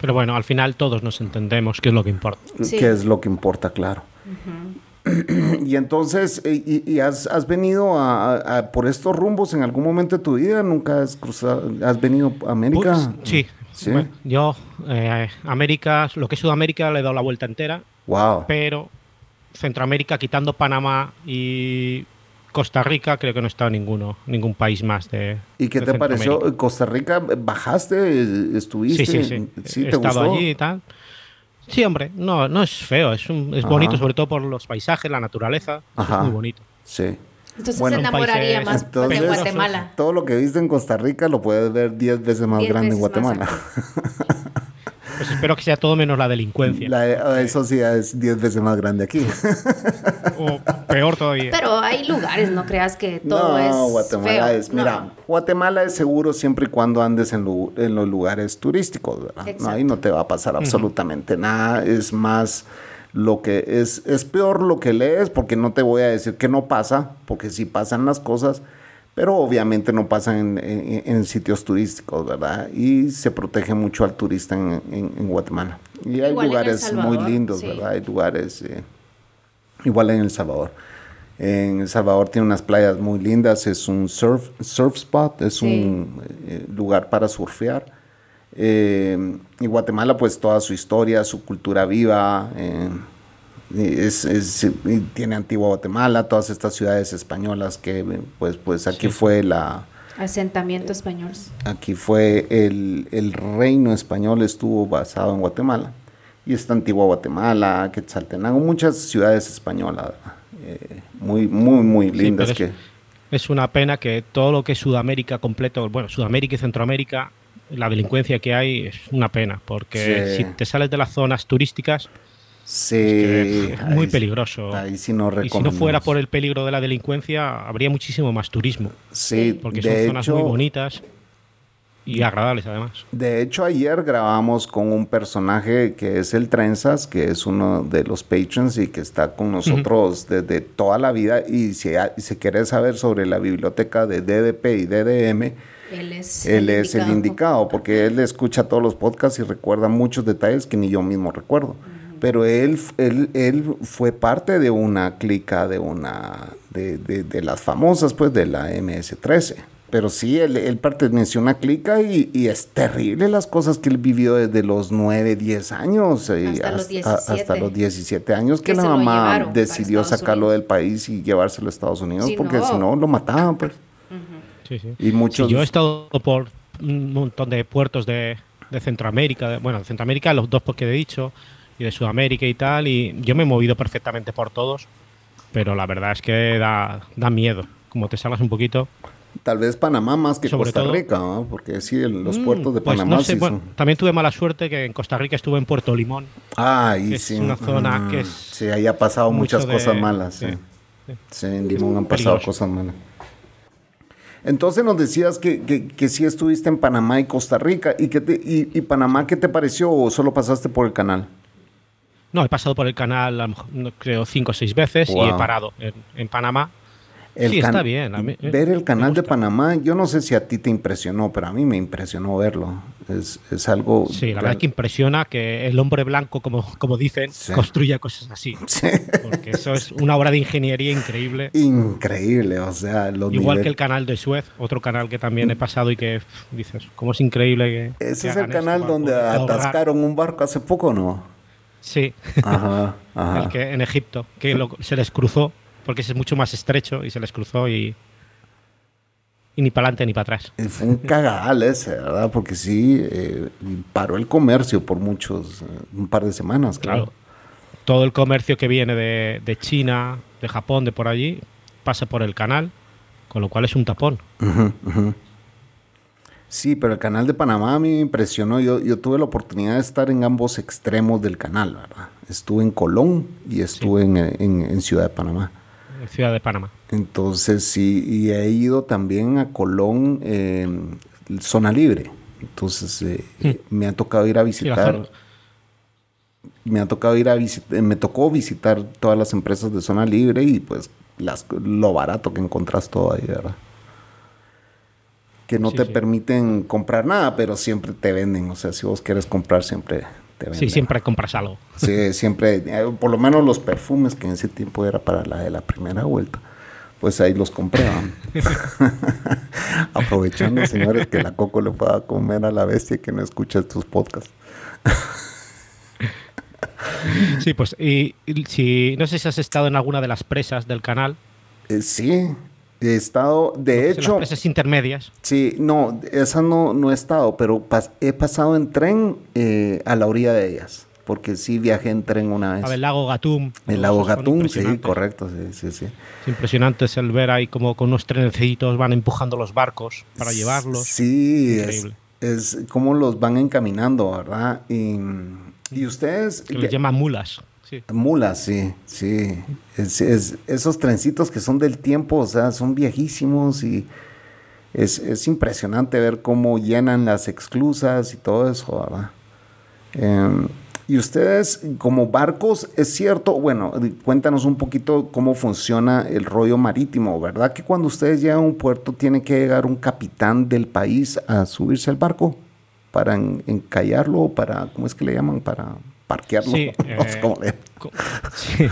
Pero bueno, al final todos nos entendemos, que es lo que importa. Sí. Que es lo que importa, claro. [clears throat] y entonces, eh, ¿y, y has, has venido a, a- a- por estos rumbos en algún momento de tu vida? ¿Nunca has cruzado, has venido a América? Pues, sí. Sí. Bueno, yo, eh, América, lo que es Sudamérica, le he dado la vuelta entera, Wow. pero Centroamérica, quitando Panamá y Costa Rica, creo que no he estado en ninguno, ningún país más de. ¿Y qué de te pareció? ¿Costa Rica Sí, ¿Estuviste? ¿Estuviste? sí, sí. ¿Sí he te estado gustó? allí y tal. Sí, hombre, no, no es feo, es, un- es Ajá. bonito, sobre todo por los paisajes, la naturaleza. Ajá. Es muy bonito. Sí. Entonces Bueno, se enamoraría más Entonces- de Guatemala. Todo lo que viste en Costa Rica lo puedes ver 10 veces más Diez grande en más Guatemala. [laughs] Pues espero que sea todo menos la delincuencia. La- eso sí es 10 veces más grande aquí. [laughs] O peor todavía. Pero hay lugares, no creas que todo no, es Guatemala feo. es, No. mira, Guatemala es seguro siempre y cuando andes en, lu- en los lugares turísticos, ¿verdad? No, ahí no te va a pasar absolutamente nada, es más lo que es, es peor lo que lees, porque no te voy a decir que no pasa, porque sí pasan las cosas, pero obviamente no pasan en, en- en sitios turísticos, ¿verdad? Y se protege mucho al turista en, en- Guatemala. Y hay Igual lugares muy lindos, sí. ¿verdad? Hay lugares... eh, igual en El Salvador. En El Salvador tiene unas playas muy lindas, es un surf, surf spot, es Sí. un eh, lugar para surfear. Eh, y Guatemala, pues toda su historia, su cultura viva, eh, es, es- tiene antigua Guatemala, todas estas ciudades españolas que, pues, pues aquí Sí. fue la, Asentamiento español. Aquí fue el, el reino español estuvo basado en Guatemala. Y está Antigua Guatemala, Quetzaltenango, muchas ciudades españolas. Eh, muy, muy, muy Sí, lindas pero que... Es una pena que todo lo que es Sudamérica completo, bueno, Sudamérica y Centroamérica, la delincuencia que hay es una pena, porque Sí. si te sales de las zonas turísticas, Sí, que es muy ahí- peligroso. Ahí sí no y si no fuera por el peligro de la delincuencia, habría muchísimo más turismo, Sí, porque son de zonas hecho, muy bonitas y agradables además. De hecho, ayer grabamos con un personaje que es el Trenzas, que es uno de los patrons y que está con nosotros desde toda la vida. Y si, si quiere saber sobre la biblioteca de DDP y DDM, Él es él es el indicado. indicado, porque él escucha todos los podcasts y recuerda muchos detalles que ni yo mismo recuerdo. Pero él, él, él fue parte de una clica, de una de, de- de las famosas, pues, de la MS-13. Pero sí, él, él perteneció a una clica y, y es terrible las cosas que él vivió desde los 9, 10 años. y Hasta los 17. hasta los 17 años que, Que la mamá decidió sacarlo Unidos. del país y llevárselo a Estados Unidos, Si porque no- si no lo mataban, pues. Sí, sí. Y muchos... Sí, yo he estado por un montón de puertos de, de Centroamérica, de- bueno, de Centroamérica, los dos porque he dicho, y de Sudamérica y tal, y yo me he movido perfectamente por todos, pero la verdad es que da, da miedo. Como te salgas un poquito. Tal vez Panamá más que Sobre Costa todo- Rica, ¿no? porque sí, el- los Mm, puertos de pues Panamá no sé, sí bueno, son- También tuve mala suerte que en Costa Rica estuve en Puerto Limón. Ah, y es sí. una zona mm, que es Sí, ahí ha pasado muchas de- cosas malas. Sí, sí, en Limón han pasado Peligroso. cosas malas. Entonces nos decías que, que, que sí estuviste en Panamá y Costa Rica. ¿Y, qué te, y, y Panamá qué te pareció o solo pasaste por el canal? No, he pasado por el canal, creo, cinco o seis veces y he parado en, en Panamá. El sí, está bien. a mí, eh, ver el canal de. Panamá, yo no sé si a ti te impresionó, pero a mí me impresionó verlo. Es, es algo... Sí, la real- verdad que impresiona que el hombre blanco, como, como dicen, Sí. construya cosas así. [laughs] Sí. Porque eso es una obra de ingeniería increíble. Increíble, o sea, los Igual niveles- que el canal de Suez, otro canal que también he pasado y que dices, ¿cómo es increíble que. Ese que es el canal donde atascaron un barco hace poco, ¿no? Sí, Ajá, ajá. el que en Egipto, que lo- se les cruzó, porque es mucho más estrecho y se les cruzó y. Y ni para adelante ni para atrás. Y Fue un cagadal ese, ¿verdad? Porque sí, eh, paró el comercio por muchos, eh, un par de semanas, claro. Claro. Todo el comercio que viene de, de China, de Japón, de por allí, pasa por el canal, con lo cual es un tapón. Ujú, ujú. Sí, pero el canal de Panamá a mí me impresionó. Yo, yo tuve la oportunidad de estar en ambos extremos del canal, ¿verdad? Estuve en Colón y estuve en, en- en Ciudad de Panamá. en Ciudad de Panamá. Entonces sí, y he ido también a Colón, eh, zona libre. Entonces eh, eh, me ha tocado ir a Hmm. visitar. me ha tocado ir a visitar, me tocó visitar todas las empresas de zona libre y pues las, lo barato que encontrás todo ahí, ¿verdad? Que no Sí, te sí. permiten comprar nada, pero siempre te venden. O sea, si vos quieres comprar, siempre te venden. Sí, siempre compras algo. Sí, siempre, eh, por lo menos los perfumes que en ese tiempo era para la de la primera vuelta, pues ahí los compré. ¿va? [laughs] [laughs] Aprovechando, señores, que la Coco le pueda comer a la bestia que no escucha estos podcasts. Sí, pues, y, y si no sé si has estado en alguna de las presas del canal, Eh, sí, he estado, de en las hecho, presas intermedias. sí, no, esa no, no he estado, pero pas- he pasado en tren eh, a la orilla de ellas, porque sí viajé en tren una vez. A ver, el lago Gatún. El lago Gatún, sí, correcto, sí, sí, sí. Es impresionante es el ver ahí como con unos trenecitos van empujando los barcos para llevarlos. Sí, es, Increíble. es como los van encaminando, ¿verdad? Y, y ustedes... Que les llaman mulas. Mulas, sí, sí. Es, es- esos trencitos que son del tiempo, o sea, son viejísimos y es, es impresionante ver cómo llenan las exclusas y todo eso, ¿verdad? Em, y ustedes, como barcos, es cierto, bueno, cuéntanos un poquito cómo funciona el rollo marítimo, ¿verdad? Que cuando ustedes llegan a un puerto tiene que llegar un capitán del país a subirse al barco para en- encallarlo, para, ¿cómo es que le llaman? Para parquearlo. Sí, [laughs] eh, cómo le- Co- sí.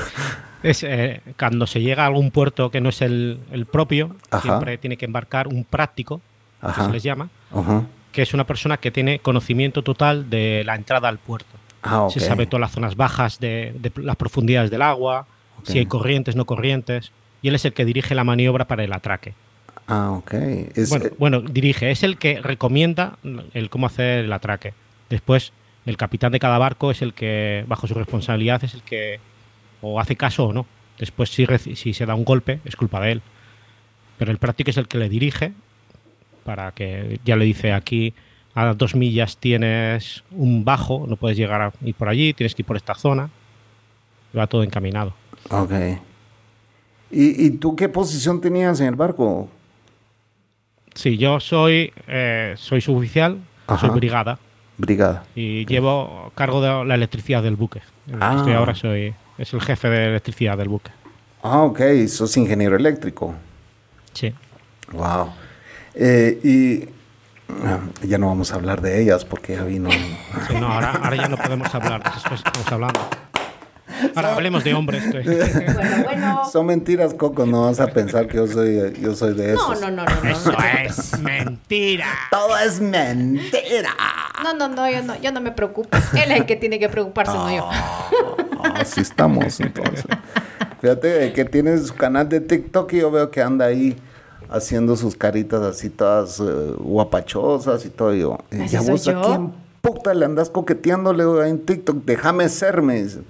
Es eh, cuando se llega a algún puerto que no es el, el propio, Ajá. siempre tiene que embarcar un práctico, que Ajá. se les llama, Ajá. que es una persona que tiene conocimiento total de la entrada al puerto. Ah, ok. Se sabe todas las zonas bajas de, de las profundidades del agua, si hay corrientes, no corrientes, y él es el que dirige la maniobra para el atraque. Ah, ok. Es, bueno, eh, bueno, dirige, es el que recomienda el cómo hacer el atraque. Después, el capitán de cada barco es el que, bajo su responsabilidad, es el que o hace caso o no. Después, si, se da un golpe, es culpa de él. Pero el práctico es el que le dirige para que ya le dice aquí a dos millas tienes un bajo, no puedes llegar a ir por allí, tienes que ir por esta zona. Y va todo encaminado. ok. ¿Y, ¿Y tú qué posición tenías en el barco? Sí, yo soy, eh, soy suboficial, Ajá. soy brigada. Brigada. y llevo cargo de la electricidad del buque. Ah. Estoy ahora soy es el jefe de electricidad del buque. Ah, ok. Sos ingeniero eléctrico. Sí. Wow. Eh, y ah, ya no vamos a hablar de ellas porque ya vino. Sí, no, ahora, ahora ya no podemos hablar de esas cosas que estamos hablando. Ahora hablemos de hombres. [laughs] Bueno, bueno. Son mentiras, Coco. No vas a pensar que yo soy, yo soy de No, esos. no, no, no. no, Eso no. es mentira. Todo es mentira. No, no, no, yo no, yo no me preocupo. Él es el que tiene que preocuparse, no yo. Así estamos, entonces. Fíjate que tiene su canal de TikTok y yo veo que anda ahí haciendo sus caritas así todas eh, guapachosas y todo. Y yo, eh, ¿Así ya soy vos a yo? quién puta le andas coqueteándole güey, en TikTok. Déjame ser, me dice.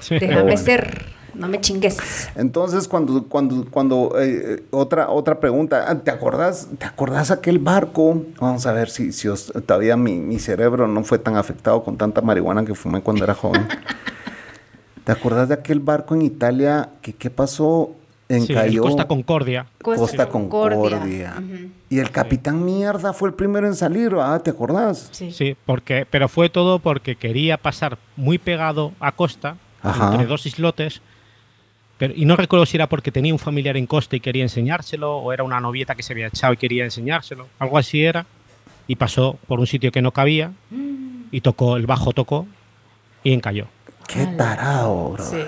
Sí. Déjame bueno. ser. No me chingues. Entonces, cuando, cuando, cuando, eh, eh, otra, otra pregunta, ah, ¿te acordás, ¿te acordás aquel barco? Vamos a ver si, si os- todavía mi, mi cerebro no fue tan afectado con tanta marihuana que fumé cuando era joven. [laughs] ¿Te acordás de aquel barco en Italia que qué pasó? Sí, el Encalló Costa Concordia. Costa Concordia. Y el capitán mierda fue el primero en salir, ¿ah? ¿Te acordás? Sí. Sí, porque, pero fue todo porque quería pasar muy pegado a costa, Ajá. entre dos islotes. Pero, y no recuerdo si era porque tenía un familiar en costa y quería enseñárselo, o era una novieta que se había echado y quería enseñárselo. Algo así era. Y pasó por un sitio que no cabía, y tocó, el bajo tocó, y encalló. Qué tarado, bro. Sí.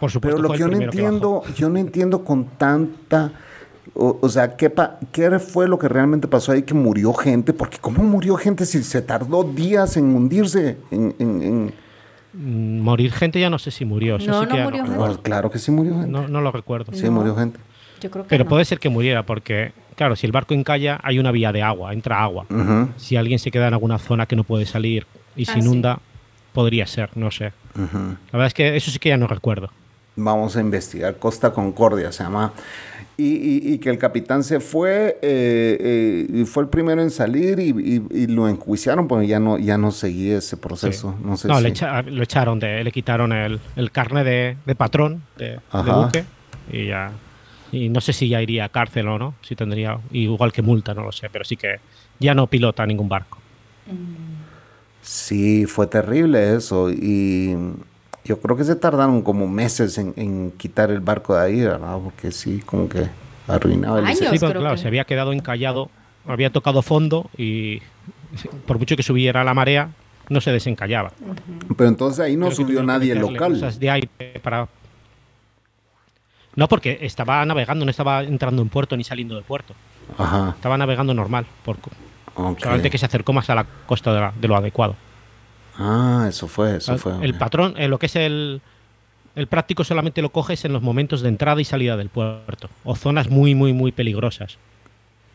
Por supuesto, Pero lo que yo no entiendo, yo no entiendo con tanta, o, o sea, ¿qué, pa- ¿qué fue lo que realmente pasó ahí que murió gente? Porque ¿cómo murió gente si se tardó días en hundirse? En, en- en- Morir gente ya no sé si murió. eso No, sí que no ya murió gente. recuerdo. Bueno, claro que sí murió gente. No, no lo recuerdo. sí, No. murió gente. Yo creo que Pero no. puede ser que muriera porque, claro, si el barco encalla hay una vía de agua, entra agua. Si alguien se queda en alguna zona que no puede salir y se Ah, sí. inunda, podría ser, no sé. La verdad es que eso sí que ya no recuerdo. Vamos a investigar. Costa Concordia se llama. Y, y- y que el capitán se fue, eh, eh, y fue el primero en salir y, y- y lo enjuiciaron, porque ya no, ya no seguía ese proceso. Sí. No sé no, si- le, echa- lo echaron, de, le quitaron el, el carne de, de patrón de, buque y ya. Y no sé si ya iría a cárcel o no, si tendría igual que multa, no lo sé, pero sí que ya no pilota ningún barco. Sí, fue terrible eso. Y yo creo que se tardaron como meses en, en quitar el barco de ahí, ¿verdad? Porque sí, como que arruinaba el. Sí, pero claro, que- se había quedado encallado, había tocado fondo y por mucho que subiera la marea, no se desencallaba. Pero entonces ahí no Creo subió nadie local. cosas de aire para... No, porque estaba navegando, no estaba entrando en puerto ni saliendo del puerto. Ajá. Estaba navegando normal, por, ok. solamente que se acercó más a la costa de, la- de lo adecuado. Ah, eso fue, eso fue. el patrón, eh, lo que es el, el práctico solamente lo coges en los momentos de entrada y salida del puerto, o zonas muy, muy, muy peligrosas.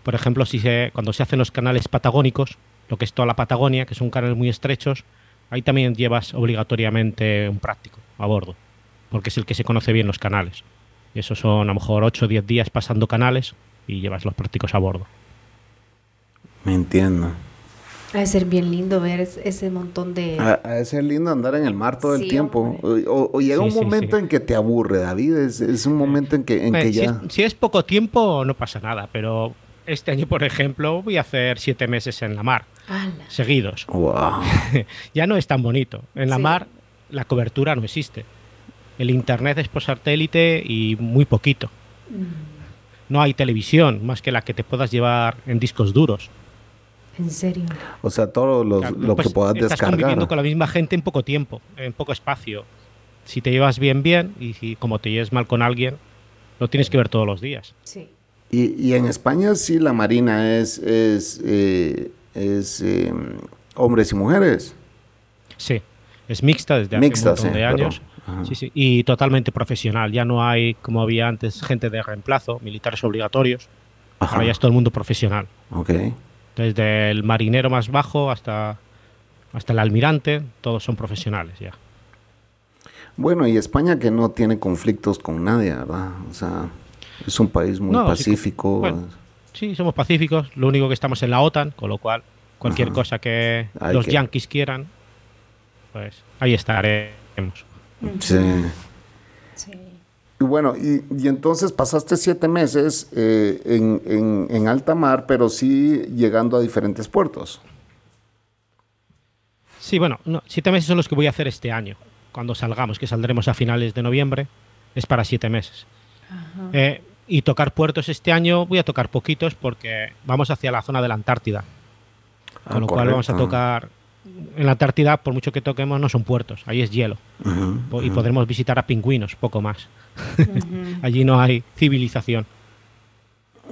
Por ejemplo, si se, cuando se hacen los canales patagónicos, lo que es toda la Patagonia, que son canales muy estrechos, ahí también llevas obligatoriamente un práctico a bordo, porque es el que se conoce bien los canales. Y eso son a lo mejor 8 o 10 días pasando canales y llevas los prácticos a bordo. Me entiendo. Ha de ser bien lindo ver es- ese montón de... Ha ha de ser lindo andar en el mar todo el tiempo. O, o- llega Sí, un momento sí. en que te aburre, David. Es, es un momento en que, en que si, ya. es, si es poco tiempo, no pasa nada, pero este año, por ejemplo, voy a hacer siete meses en la mar, seguidos. Wow. [laughs] ya no es tan bonito. En la Sí. mar la cobertura no existe. El internet es por satélite y muy poquito. No hay televisión más que la que te puedas llevar en discos duros. En serio. O sea, todo lo, Claro, lo pues que puedas estás descargar. conviviendo con la misma gente en poco tiempo, en poco espacio. si te llevas bien, bien, y si como te lleves mal con alguien, lo tienes que ver todos los días. Sí. Y, y en España sí la marina es, es, eh, es eh, hombres y mujeres. Sí, es mixta desde hace Mixta, un montón sí, de años. Ajá. Sí, sí, y totalmente profesional. Ya no hay, como había antes, gente de reemplazo, militares obligatorios. Ajá. Ahora ya es todo el mundo profesional. Ok. Desde el marinero más bajo hasta, hasta el almirante, todos son profesionales ya. Bueno, y España que no tiene conflictos con nadie, ¿verdad? O sea, es un país muy No, sí, pacífico. bueno. Sí, somos pacíficos. Lo único que estamos en la OTAN, con lo cual cualquier Ajá. cosa que Hay los que- yanquis quieran, pues ahí estaremos. Sí. Y bueno, y, y entonces pasaste siete meses eh, en, en- en alta mar, pero sí llegando a diferentes puertos. Sí, bueno, no, siete meses son los que voy a hacer este año. Cuando salgamos, que saldremos a finales de noviembre, es para siete meses. Eh, y tocar puertos este año voy a tocar poquitos porque vamos hacia la zona de la Antártida. Con Ah, lo cual vamos a correcto. tocar... En la Antártida, por mucho que toquemos, no son puertos, ahí es hielo. Ujú, Po- Y ujú. podremos visitar a pingüinos, poco más. Allí no hay civilización.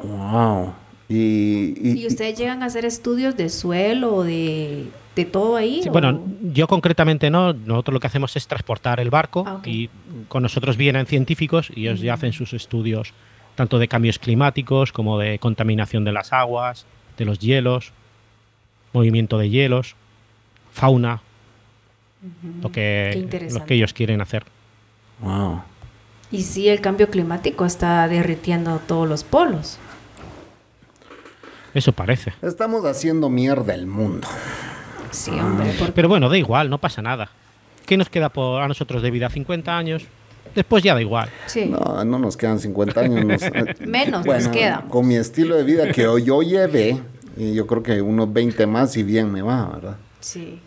Wow. Y, y- ¿Y ustedes llegan a hacer estudios de suelo o de, de todo ahí? Sí, bueno, yo concretamente no. Nosotros lo que hacemos es transportar el barco Ah, ok. y con nosotros vienen científicos y ellos ya hacen sus estudios tanto de cambios climáticos como de contaminación de las aguas, de los hielos, movimiento de hielos, fauna, lo, Qué que, interesante. lo que ellos quieren hacer. wow. Y sí, el cambio climático está derritiendo todos los polos. Eso parece. Estamos haciendo mierda el mundo. Sí, hombre. porque- Pero bueno, da igual, no pasa nada. ¿Qué nos queda por, a nosotros de vida? 50 años. Después ya da igual. sí. No, no nos quedan 50 años. nos- eh, [laughs] Menos bueno, nos quedan. Con mi estilo de vida que hoy yo llevé, yo creo que unos 20 más y bien me va, ¿verdad? Sí.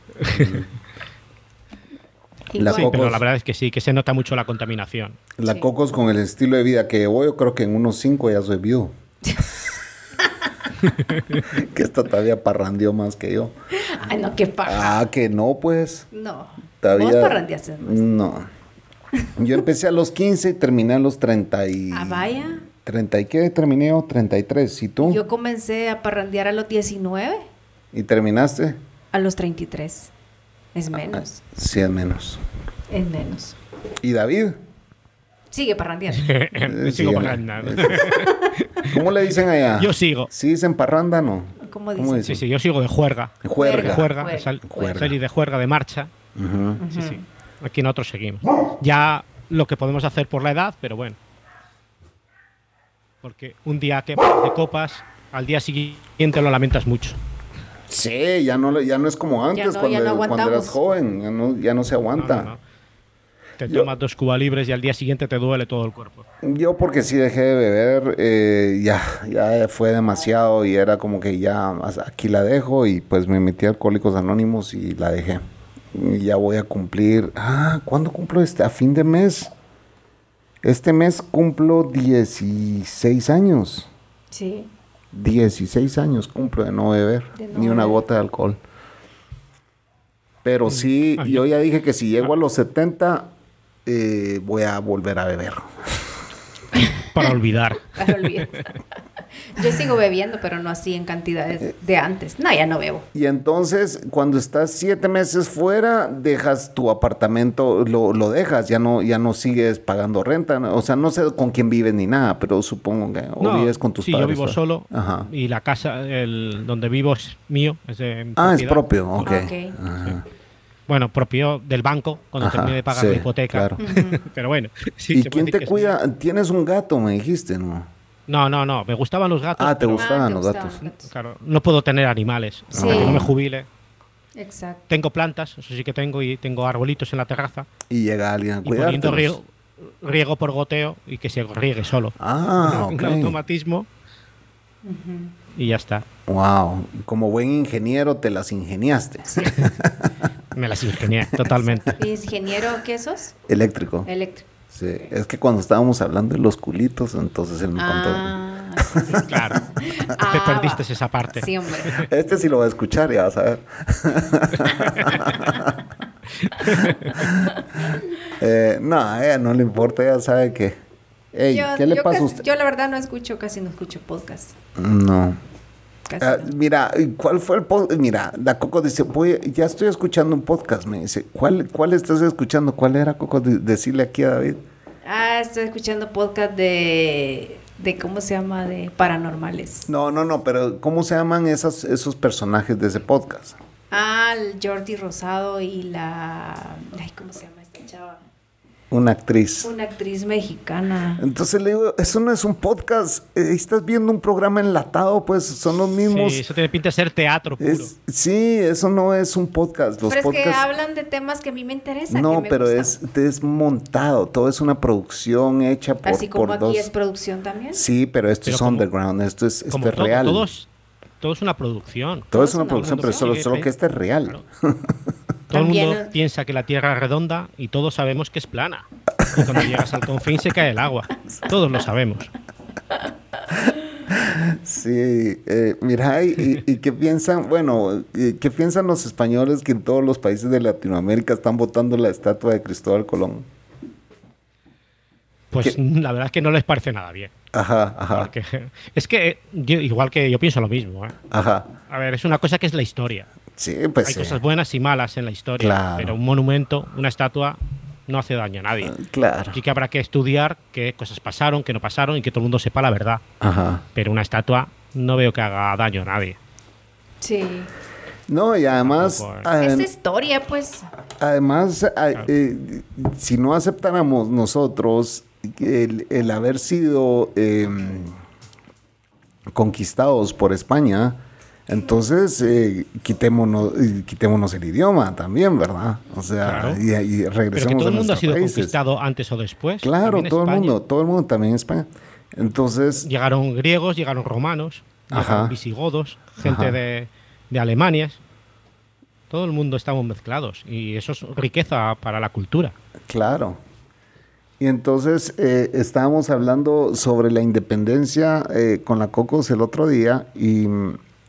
La. Sí, Cocos. pero la verdad es que sí, que se nota mucho la contaminación. La Sí. Cocos con el estilo de vida que llevo, yo creo que en unos 5 ya soy viudo. [laughs] que esta todavía parrandeó más que yo. Ay, no, qué paja. Ah, que no, pues. No. Todavía... Vos parrandeaste más. No. Yo empecé a los 15 y terminé a los 30 y... Ah, vaya. 30 y qué terminé yo? 33. ¿Y tú? Yo comencé a parrandear a los 19, ¿Y terminaste? a los 33. Es menos. Sí, es menos. Es menos. ¿Y David? Sigue parrandeando. [laughs] Me sigo sí, parrandando. [laughs] ¿Cómo le dicen allá? Yo sigo. ¿Sí dicen parranda no? ¿Cómo dicen? Sí, sí, yo sigo de juerga. Juerga. Juerga, Juerga. sal- Juerga. salir de juerga de marcha. Sí, sí. Aquí nosotros seguimos. Ya lo que podemos hacer por la edad, pero bueno. Porque un día que de copas, al día siguiente lo lamentas mucho. Sí, ya no, ya no es como antes, no, cuando, ya no cuando eras joven. Ya no, ya no se aguanta. no, no. Te Yo- tomas dos cubas libres y al día siguiente te duele todo el cuerpo. Yo porque sí dejé de beber, eh, ya, ya fue demasiado y era como que ya aquí la dejo y pues me metí a Alcohólicos Anónimos y la dejé. Y ya voy a cumplir, ah, ¿cuándo cumplo este? A fin de mes. Este mes cumplo 16 años. Sí. 16 años cumplo de no beber, De no ni una beber. gota de alcohol. Pero sí, Ah, yo yo- ya dije que si llego a los 70, eh, voy a volver a beber. Para olvidar. [laughs] Para olvidar. Yo sigo bebiendo, pero no así en cantidades de antes. No, ya no bebo. Y entonces, cuando estás siete meses fuera, dejas tu apartamento, lo, lo dejas, ya no, ya no sigues pagando renta. ¿no? O sea, no sé con quién vives ni nada, pero supongo que o No, vives con tus sí, padres. yo vivo ¿verdad? solo Ajá. y la casa el, donde vivo es mío. Es de mi Ah, es propio, ok. Ok. Ajá. Bueno, propio del banco cuando Ajá, termine de pagar sí, la hipoteca. claro. [laughs] Pero bueno. sí, ¿Y se puede quién te es cuida? Tienes un gato, me dijiste, ¿no? No, no, no. Me gustaban los gatos. Ah, te gustaban Ah, los gustaban gatos. Claro, no puedo tener animales. Sí. Hasta que no me jubile. Exacto. Tengo plantas, eso sí que tengo, y tengo arbolitos en la terraza. Y llega alguien a poniendo cuidarte. riego, riego por goteo y que se riegue solo. Ah, [laughs] Un ok. automatismo y ya está. Wow. Como buen ingeniero te las ingeniaste. [laughs] Me las ingenié totalmente. [laughs] ¿Ingeniero qué sos? Eléctrico. Eléctrico. Sí. Es que cuando estábamos hablando de los culitos, entonces él me contó. Ah, sí. Claro. [laughs] Ah, Te perdiste va. esa parte. Sí, hombre. Este sí lo va a escuchar, ya vas a ver. Eh, no, a ella no le importa, ella sabe que... Ey, yo, ¿qué le yo pasa a casi- usted? yo la verdad no escucho, casi no escucho podcast. No. Casi Ah, no. mira, ¿cuál fue el podcast? Mira, la Coco dice, voy, ya estoy escuchando un podcast, me dice. ¿Cuál, cuál estás escuchando? ¿Cuál era, Coco? De- decirle aquí a David. Ah, estoy escuchando podcast de, de ¿cómo se llama? De paranormales. No, no, no, pero ¿cómo se llaman esas, esos personajes de ese podcast? Ah, el Jordi Rosado y la... Ay, ¿cómo se llama esta chava? Una actriz. Una actriz mexicana. Entonces le digo, eso no es un podcast, eh, estás viendo un programa enlatado, pues son los mismos. Sí, eso tiene pinta de ser teatro puro. Es- sí, eso no es un podcast. Los Pero es que podcasts. hablan de temas que a mí me interesan. que no, me pero gustan. es, es montado, todo es una producción hecha por, Así como por aquí dos. es producción también. Sí, pero esto Pero es como- underground, esto es, esto Como es todo, real. todo es, todo es una producción. Todo es una una producción, pero solo, producción. solo que este es real. [laughs] Todo el mundo piensa que la Tierra es redonda y todos sabemos que es plana. Y cuando llegas al confín se cae el agua. Todos lo sabemos. Sí, eh, mira, y, y qué piensan? Bueno, ¿qué piensan los españoles que en todos los países de Latinoamérica están votando la estatua de Cristóbal Colón? Pues la verdad es que no les parece nada bien. Ajá, ajá, Porque [laughs] es que, yo- igual que yo pienso lo mismo. ¿eh? ajá. A ver, es una cosa que es la historia. Sí, pues Hay sí. cosas buenas y malas en la historia. Claro. Pero un monumento, una estatua, no hace daño a nadie. Claro. Aquí que habrá que estudiar qué cosas pasaron, qué no pasaron y que todo el mundo sepa la verdad. Ajá. Pero una estatua no veo que haga daño a nadie. Sí. No, y además, adem- Es historia, pues. además, a- eh, si no aceptáramos nosotros el, el haber sido eh, conquistados por España, entonces eh, quitémonos, quitémonos el idioma también, ¿verdad? O sea, Claro. y, y regresemos Pero que todo el mundo ha sido países. conquistado antes o después. Claro, todo el mundo, todo el mundo también en España. Entonces, Llegaron griegos, llegaron romanos, Ajá. llegaron visigodos, gente de, de Alemania. Todo el mundo estamos mezclados y eso es riqueza para la cultura. Claro. Y entonces eh, estábamos hablando sobre la independencia eh, con la Cocos el otro día y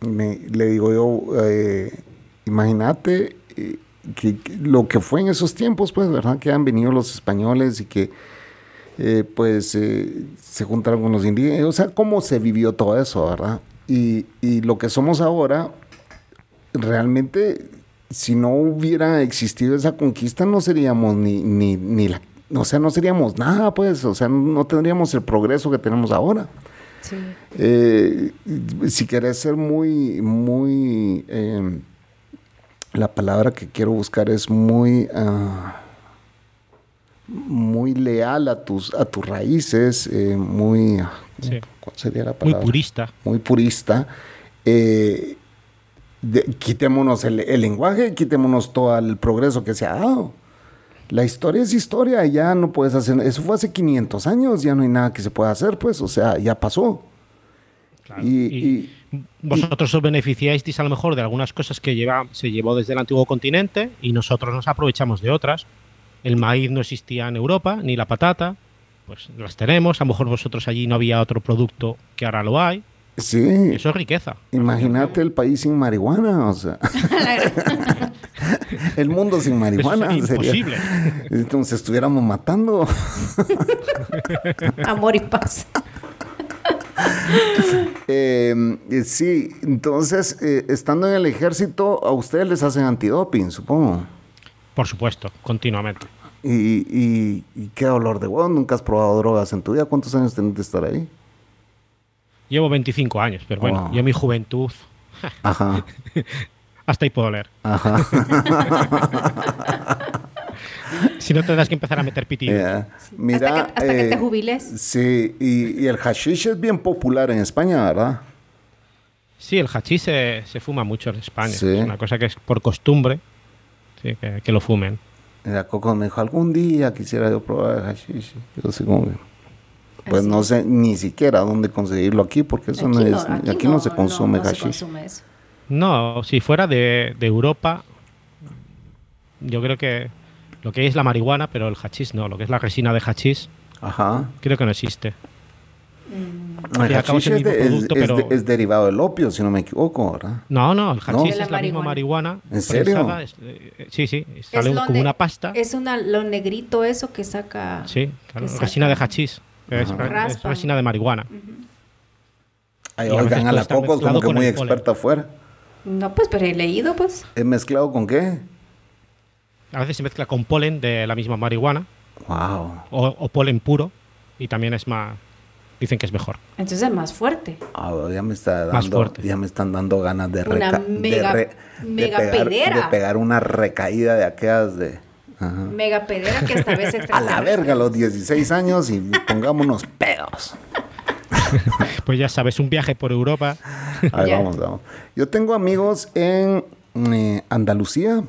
me- le digo yo, eh, imagínate eh, que, lo que fue en esos tiempos, pues, ¿verdad? Que han venido los españoles y que eh, pues eh, se juntaron con los indígenas, o sea, cómo se vivió todo eso, ¿verdad? Y, y lo que somos ahora, realmente, si no hubiera existido esa conquista, no seríamos ni, ni, ni la, o sea, no seríamos nada, pues, o sea, no tendríamos el progreso que tenemos ahora. Sí. Eh, si querés ser muy, muy, eh, la palabra que quiero buscar es muy, ah, muy leal a tus, a tus raíces, eh, muy, Sí. ¿cuál sería la Muy palabra? purista. muy purista. eh, de- quitémonos el, el lenguaje, quitémonos todo el progreso que se ha dado. La historia es historia, ya no puedes hacer, eso fue hace 500 años, ya no hay nada que se pueda hacer, pues, o sea, ya pasó. Claro. Y- Y vosotros os beneficiáis a lo mejor de algunas cosas que lleva, se llevó desde el antiguo continente y nosotros nos aprovechamos de otras. El maíz no existía en Europa, ni la patata, pues las tenemos. A lo mejor vosotros allí no había otro producto que ahora lo hay. Sí, Eso es riqueza. imagínate el país sin marihuana, o sea, [laughs] [laughs] el mundo sin marihuana sería [laughs] sería, imposible. entonces estuviéramos matando. [laughs] Amor y paz. Eh, eh, sí, entonces, eh, estando en el ejército, a ustedes les hacen antidoping, supongo. Por supuesto, continuamente. Y, y, y qué dolor de huevo, nunca has probado drogas en tu vida. ¿Cuántos años tenés de estar ahí? Llevo 25 años, pero bueno, yo en mi juventud, Ajá, [laughs] hasta ahí puedo leer. ajá. [laughs] Si no tendrás que empezar a meter pitido. Yeah. Mira, hasta que, hasta que te eh, jubiles. Sí, y, y el hashish es bien popular en España, ¿verdad? Sí, el hachís se, se fuma mucho en España. Sí. Es una cosa que es por costumbre sí, que, que lo fumen. La Coco me dijo, algún día quisiera yo probar el hashish. Yo así como que, Pues Así. no sé ni siquiera dónde conseguirlo aquí, porque eso no es, aquí, no, se consume no se hashish. consume eso. No, si fuera de, de Europa, yo creo que lo que es la marihuana, pero el hachís no, lo que es la resina de hachís, Ajá. creo que no existe. El es el de- mismo es- producto, es pero- de- es derivado del opio, si no me equivoco, ¿verdad? No, no, el ¿No? hachís la es la misma marihuana. ¿En serio? eh, sí, sí, Es sale como una pasta. Es una, lo negrito eso que saca. Sí, claro, que saca- resina de hachís. Es, resina de marihuana. Ay, Y a oigan, la mezclado como que muy experta afuera. No, pues, pero he leído, pues. ¿He mezclado con qué? A veces se mezcla con polen de la misma marihuana Wow. o, o polen puro y también es más. Dicen que es mejor. Entonces es más fuerte. Ah, ya me está Más dando, fuerte. ya me están dando ganas de, Una reca- de mega- re- mega de pegar, pedera. de pegar una recaída de aquellas de ajá. Mega pedera que esta vez [laughs] a la verga a los 16 años y pongámonos pedos. [laughs] Pues ya sabes, un viaje por Europa. Vamos, vamos. Yo tengo amigos en eh, Andalucía.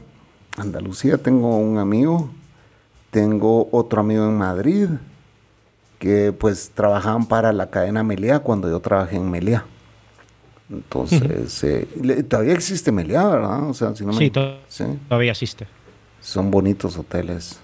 Andalucía tengo un amigo. Tengo otro amigo en Madrid. Que pues trabajaban para la cadena Meliá cuando yo trabajé en Meliá. Entonces, eh, le- todavía existe Meliá, ¿verdad? O sea, si no me... Sí, to- sí. todavía existe. Son bonitos hoteles.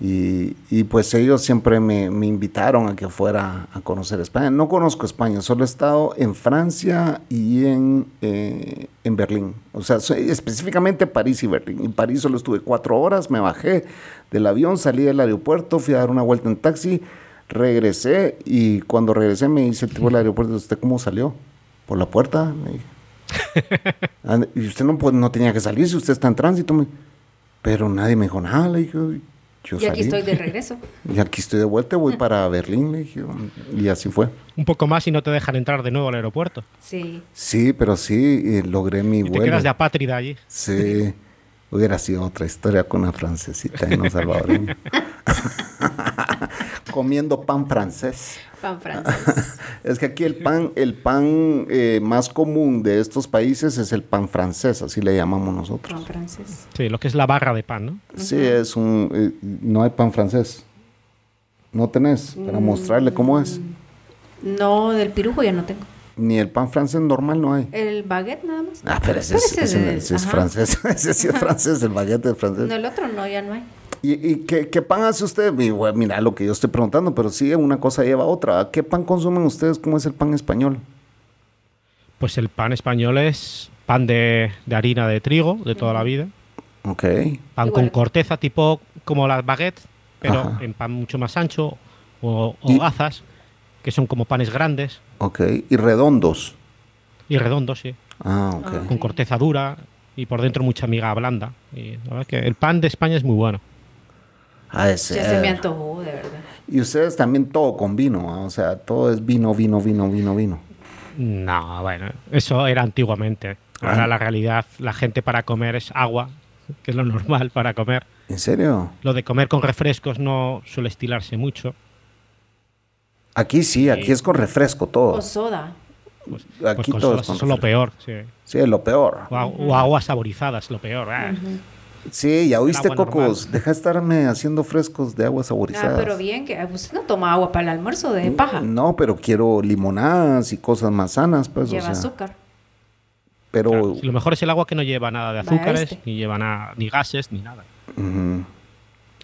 Y, y, pues ellos siempre me, me invitaron a que fuera a conocer España. No conozco España, solo he estado en Francia y en, eh, en Berlín. O sea, soy- específicamente París y Berlín. En París solo estuve cuatro horas, me bajé del avión, salí del aeropuerto, fui a dar una vuelta en taxi, regresé y cuando regresé me dice el tipo del aeropuerto, ¿usted cómo salió? ¿Por la puerta? Me dije. [laughs] "Ah, y usted no, pues, no tenía que salir si usted está en tránsito. me- Pero nadie me dijo nada, le dije. Yo Y aquí salí. estoy de regreso. [laughs] Y aquí estoy de vuelta, voy para Berlín, le dije. Y así fue. Un poco más y no te dejan entrar de nuevo al aeropuerto. Sí. Sí, pero sí, eh, logré mi Y te vuelo. quedas de apátrida allí. Sí, [laughs] hubiera sido otra historia con una francesita y no salvadoreña. [laughs] Comiendo pan francés. Pan francés. [laughs] Es que aquí el pan, el pan eh, más común de estos países es el pan francés, así le llamamos nosotros. Pan francés. Sí, lo que es la barra de pan, ¿no? Sí, es un... eh, no hay pan francés. ¿No tenés? Para mostrarle cómo es. No, del pirujo ya no tengo. Ni el pan francés normal no hay. El baguette nada más. Ah, pero ese, es, ese ese- ese es francés. [laughs] ese sí es francés, el baguette es francés. No, el otro no, ya no hay. ¿Y, y qué, qué pan hace usted? Y, bueno, mira lo que yo estoy preguntando, pero sí, una cosa lleva a otra. ¿Qué pan consumen ustedes? ¿Cómo es el pan español? Pues el pan español es pan de, de harina de trigo de toda la vida. Ok, Pan Igual. con corteza, tipo como las baguettes, pero Ajá. en pan mucho más ancho. O, o gazas, que son como panes grandes ok. Y redondos. y redondos, sí. Ah, ok. Ah. Con corteza dura y por dentro mucha miga blanda. Y la verdad es que el pan de España es muy bueno. Ah, ese. Ya se me antojó, de verdad. Y ustedes también todo con vino, ¿ah? o sea, todo es vino, vino, vino, vino, vino. No, bueno, eso era antiguamente. Ahora Ah. la realidad, la gente para comer es agua, que es lo normal para comer. ¿En serio? Lo de comer con refrescos no suele estilarse mucho. Aquí sí, aquí es con refresco todo. O soda. Pues, Aquí pues con todo es con eso es lo peor. Sí. Sí, es lo peor. O, a- o agua saborizada es lo peor. ah. Sí, ya oíste, Cocos. normal. Deja de estarme haciendo frescos de agua saborizada. Ah, pero bien, que usted no toma agua para el almuerzo de paja. No, pero quiero limonadas y cosas más sanas, pues. Lleva o sea, azúcar. Pero. Claro, si lo mejor es el agua que no lleva nada de azúcares, este. ni lleva nada, ni gases, ni nada.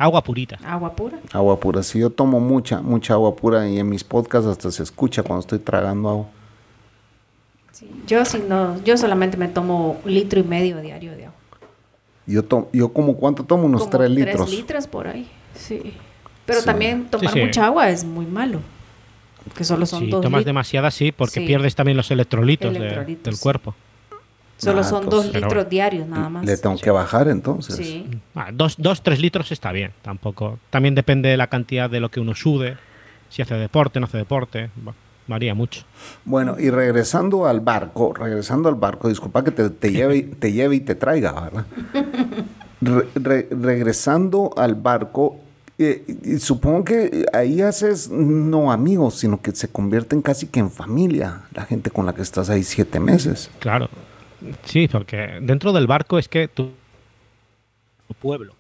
Agua purita. Agua pura. Agua pura. Si yo tomo mucha, mucha agua pura y en mis podcasts hasta se escucha cuando estoy tragando agua. Sí. Yo si no, yo solamente me tomo un litro y medio diario de agua. Yo, to- yo como cuánto tomo, unos Como tres litros. Tres litros por ahí, sí. Pero Sí. también tomar sí. mucha agua es muy malo. Que solo son Si dos tomas demasiada, sí, porque Sí. pierdes también los electrolitos, de- Electrolitos. del cuerpo. Solo Ah, son entonces- dos litros bueno. diarios nada más. Le tengo que bajar entonces. Sí. Ah, dos, dos, tres litros está bien, tampoco. También depende de la cantidad de lo que uno sude, si hace deporte, no hace deporte, va- varía mucho. Bueno, y regresando al barco, regresando al barco, disculpa que te, te lleve, y- te lleve y te traiga, ¿verdad? Re- re- regresando al barco, eh, y supongo que ahí haces no amigos, sino que se convierten casi que en familia, la gente con la que estás ahí siete meses. Claro. Sí, porque dentro del barco es que tu, tu pueblo,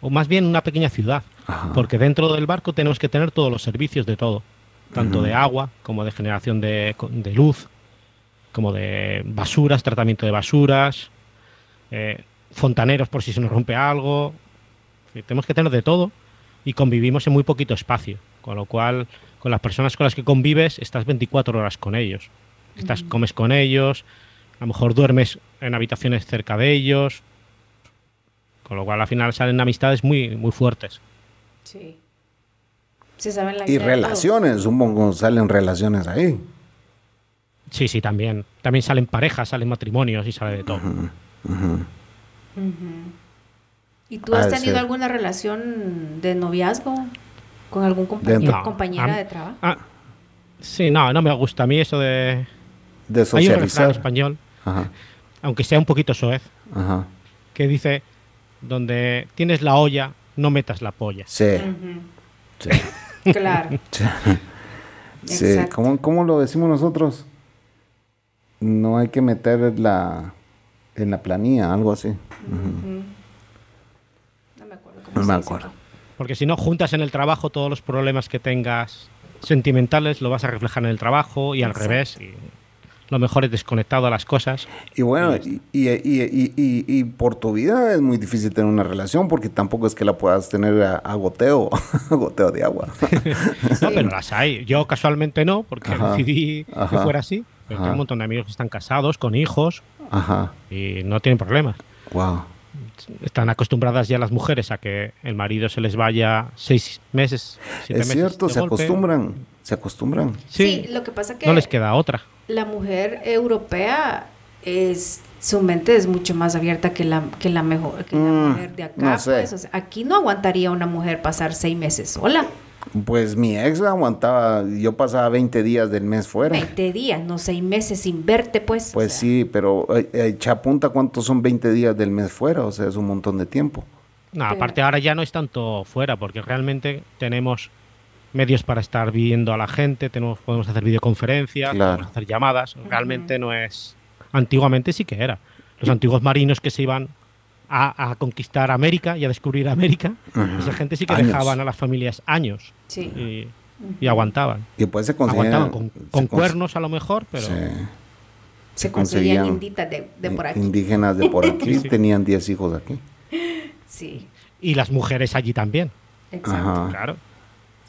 o más bien una pequeña ciudad, Ajá. porque dentro del barco tenemos que tener todos los servicios de todo, tanto de agua como de generación de, de luz, como de basuras, tratamiento de basuras, eh, fontaneros por si se nos rompe algo. Tenemos que tener de todo y convivimos en muy poquito espacio. Con lo cual, con las personas con las que convives, estás 24 horas con ellos. Estás, comes con ellos, a lo mejor duermes en habitaciones cerca de ellos. Con lo cual, al final salen amistades muy, muy fuertes. Sí. Se saben la Y relaciones, supongo salen relaciones ahí. Sí, sí, también. También salen parejas, salen matrimonios y sale de todo. ¿Y tú Ha has de tenido ser. alguna relación de noviazgo con algún compa- Dentro. No, compañera a- de trabajo? Ah, sí, no, no me gusta a mí eso de... De Hay un refrán socializar. español, Ajá, aunque sea un poquito soez, ajá. que dice, donde tienes la olla, no metas la polla. Sí. Sí. [laughs] Claro. [laughs] Sí. ¿Cómo, cómo lo decimos nosotros? No hay que meter la en la planilla, algo así. No me acuerdo cómo No se me dice acuerdo. aquí. Porque si no juntas en el trabajo todos los problemas que tengas sentimentales, lo vas a reflejar en el trabajo y al Exacto. revés. Y lo mejor es desconectado a las cosas. Y bueno, y, y, y- y- por tu vida es muy difícil tener una relación porque tampoco es que la puedas tener a, a goteo, [laughs] a goteo de agua. [laughs] No, pero las hay. Yo casualmente no, porque Ajá. decidí que Ajá. fuera así. Pero tengo un montón de amigos que están casados, con hijos, Ajá, y no tienen problemas. wow. Están acostumbradas ya las mujeres a que el marido se les vaya seis meses, siete Es meses. cierto, de se golpe. acostumbran, se acostumbran. Sí, Sí, lo que pasa que no les queda otra. la mujer europea es su mente es mucho más abierta que la que la mejor que la Mm, mujer de acá no sé. pues, o sea, aquí no aguantaría una mujer pasar seis meses sola Pues mi ex aguantaba, yo pasaba 20 días del mes fuera. 20 días no seis meses sin verte pues o Pues sea, sí, pero eh, eh, echa apunta cuántos son 20 días del mes fuera, o sea, es un montón de tiempo. No, Pero- aparte ahora ya no es tanto fuera, porque realmente tenemos medios para estar viendo a la gente, tenemos, podemos hacer videoconferencias, Claro. podemos hacer llamadas. Realmente no es. Antiguamente sí que era. Los antiguos marinos que se iban a, a conquistar América y a descubrir América, esa gente sí que Años. dejaban a las familias años sí y, y aguantaban. Y pues se conseguían... Aguantaban con, se cuernos a lo mejor, pero sí, se conseguían conseguían inditas de, de por aquí indígenas de por aquí, [laughs] Sí, sí. tenían 10 hijos aquí. sí y las mujeres allí también. exacto Ajá. Claro.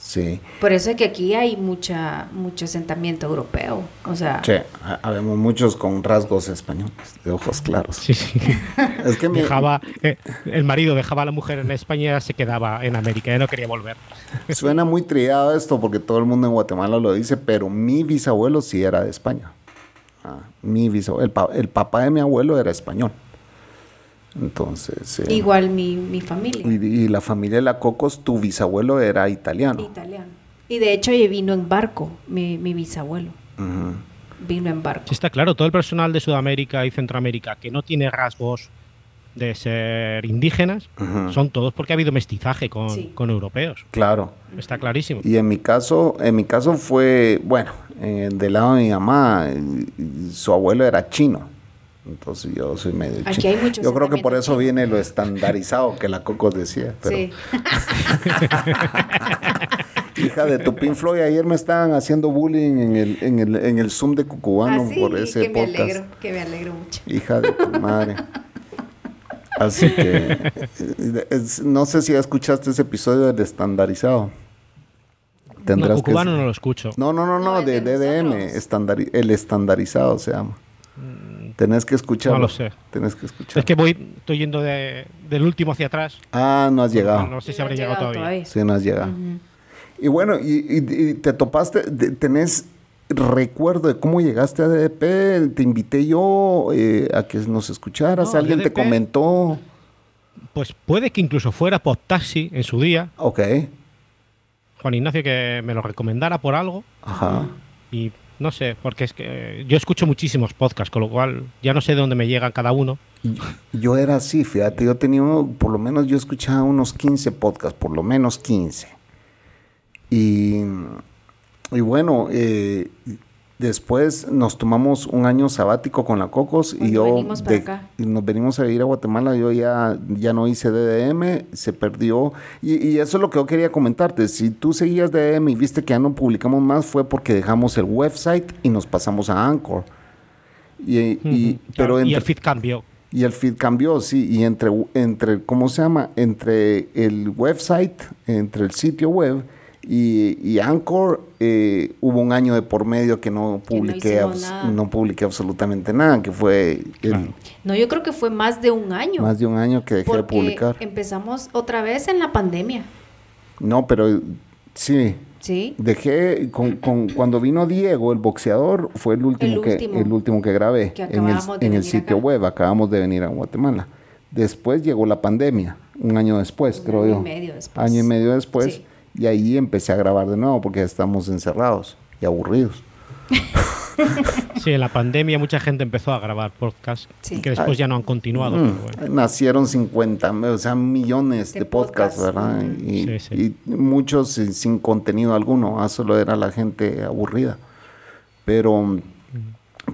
Sí, por eso es que aquí hay mucha mucho asentamiento europeo o sea sí, ha- habemos muchos con rasgos españoles, de ojos claros. Sí, sí. [laughs] Es que mi- Dejaba, eh, el marido dejaba a la mujer en España y se quedaba en América, ya no quería volver. suena muy trillado esto porque todo el mundo en Guatemala lo dice, pero mi bisabuelo sí era de España. Ah, mi bisabuelo, el, pa- el papá de mi abuelo era español. Entonces, igual mi, mi familia Y, y la familia de la Cocos, tu bisabuelo era italiano. italiano y de hecho vino en barco mi, mi bisabuelo vino en barco Sí, está claro, todo el personal de Sudamérica y Centroamérica que no tiene rasgos de ser indígenas, son todos porque ha habido mestizaje con, Sí. con europeos. Claro. Está clarísimo. Y en mi caso, en mi caso fue, bueno, en- del lado de mi mamá, eh, su abuelo era chino. Entonces yo soy medio Aquí chino. hay mucho Yo creo que por eso chino. viene lo estandarizado que la Cocos decía. [laughs] Pero, sí [laughs] Hija de tu Pink Floyd, ayer me estaban haciendo bullying en el, en el, en el Zoom de Cucubano Ah, sí, por ese que me podcast. alegro, que me alegro mucho. Hija de tu madre. Así que es- no sé si ya escuchaste ese episodio del estandarizado. No, que- cubano no lo escucho. No, no, no, no, No, de DDM, estandari- el estandarizado se llama. Tenés que escucharlo. No lo sé. Tenés que escucharlo. Es que voy, estoy yendo de- del último hacia atrás. Ah, no has llegado. No sé si No habré ha llegado todavía. Sí, no has llegado. Y bueno, y, y- y te topaste, de- tenés recuerdo de cómo llegaste a DDP, te invité yo eh, a que nos escucharas, No, alguien te comentó. Pues puede que incluso fuera por taxi en su día, Ok, Juan Ignacio que me lo recomendara por algo. ajá. Y no sé, porque es que eh, yo escucho muchísimos podcasts, con lo cual ya no sé de dónde me llegan cada uno. Yo era así, fíjate, yo tenía, por lo menos yo escuchaba unos 15 podcasts, por lo menos 15. Y, y bueno, eh, después nos tomamos un año sabático con la Cocos y yo venimos para de- acá. y nos venimos a vivir a Guatemala, yo ya, ya no hice DDM, se perdió. Y, y eso es lo que yo quería comentarte, si tú seguías DDM y viste que ya no publicamos más fue porque dejamos el website y nos pasamos a Anchor. Y, y- pero claro, y el feed cambió. y el feed cambió, sí, y entre, entre, ¿cómo se llama? Entre el website, entre el sitio web Y, y Anchor, eh, hubo un año de por medio que no Que no publiqué, no publiqué absolutamente nada, que fue el-. No, yo creo que fue más de un año. más de un año que dejé de publicar. empezamos otra vez en la pandemia. No, pero sí, Sí. dejé, con, con- cuando vino Diego, el boxeador, fue el último, El que, el último que grabé Que en el, en el sitio acá. web, acabamos de venir a Guatemala. Después llegó la pandemia, un año después, Un creo año yo. y medio después. Año y medio después. Sí. Y ahí empecé a grabar de nuevo porque ya estamos encerrados y aburridos. [laughs] Sí, en la pandemia mucha gente empezó a grabar podcasts Sí. que después ya no han continuado. Mm, pero bueno. Nacieron 50, o sea, millones de, De podcasts, podcasts, ¿verdad? ujú. y, Sí, sí. y muchos sin, sin contenido alguno, ah, solo era la gente aburrida. Pero,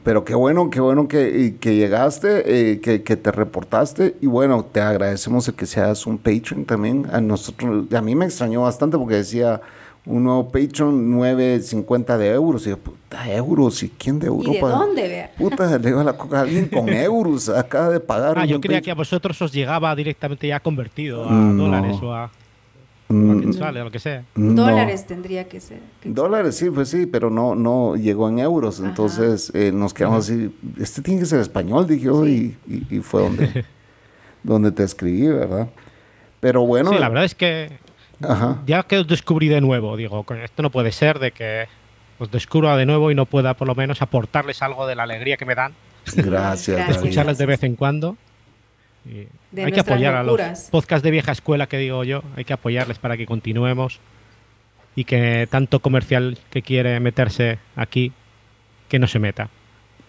pero qué bueno, qué bueno que, que llegaste, eh, que, que te reportaste. Y bueno, te agradecemos el que seas un Patreon también. A nosotros, a mí me extrañó bastante porque decía un nuevo Patreon 9.50 de euros. Y yo, puta, euros, ¿y quién de ¿Y Europa? de dónde, vea? Puta, le iba la coca a alguien con [laughs] euros, acaba de pagar. Ah, yo creía Patreon. que a vosotros os llegaba directamente ya convertido a No. dólares o a, Mm, quetzales, o lo que sea. no. Dólares tendría que ser. que- Dólares, sí, pues sí, pero no, no llegó en euros. Ajá. Entonces eh, nos quedamos así. Este tiene que ser español, dije yo, y, y- y fue donde, [laughs] donde te escribí, ¿verdad? Pero bueno. sí, la verdad es que Ajá. ya que os descubrí de nuevo, digo, esto no puede ser de que os descubra de nuevo y no pueda por lo menos aportarles algo de la alegría que me dan, Gracias, [laughs] escucharles de vez en cuando. Y De hay que apoyar a locuras. los podcasts de vieja escuela que digo yo, hay que apoyarles para que continuemos y que tanto comercial que quiere meterse aquí, que no se meta.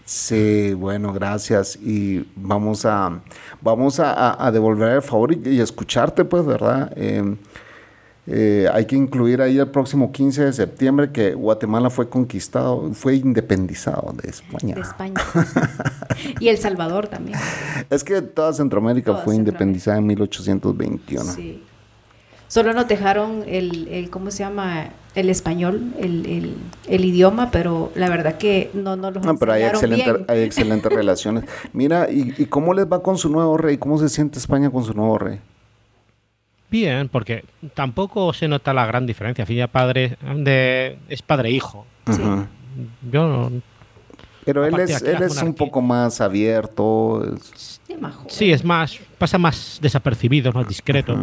Sí, bueno, gracias. Y vamos a, vamos a, a- a devolver el favor y, y escucharte, pues, ¿verdad? Eh, eh, hay que incluir ahí el próximo 15 de septiembre que Guatemala fue conquistado, fue independizado de España. De España. y El Salvador también. [laughs] Es que toda Centroamérica Toda fue Centroamérica. independizada en 1821. Sí. Solo nos dejaron el, el, ¿cómo se llama? El español, el, el, el idioma, pero la verdad que no nos lo No, pero hay, enseñaron excelente, bien. hay excelentes [laughs] relaciones. Mira, ¿y, ¿y cómo les va con su nuevo rey? ¿Cómo se siente España con su nuevo rey? Bien, porque tampoco se nota la gran diferencia. Filla padre de, es padre-hijo. Sí. Yo no- Pero él es, él un poco más abierto. es- Sí, es más, pasa más desapercibido, más discreto.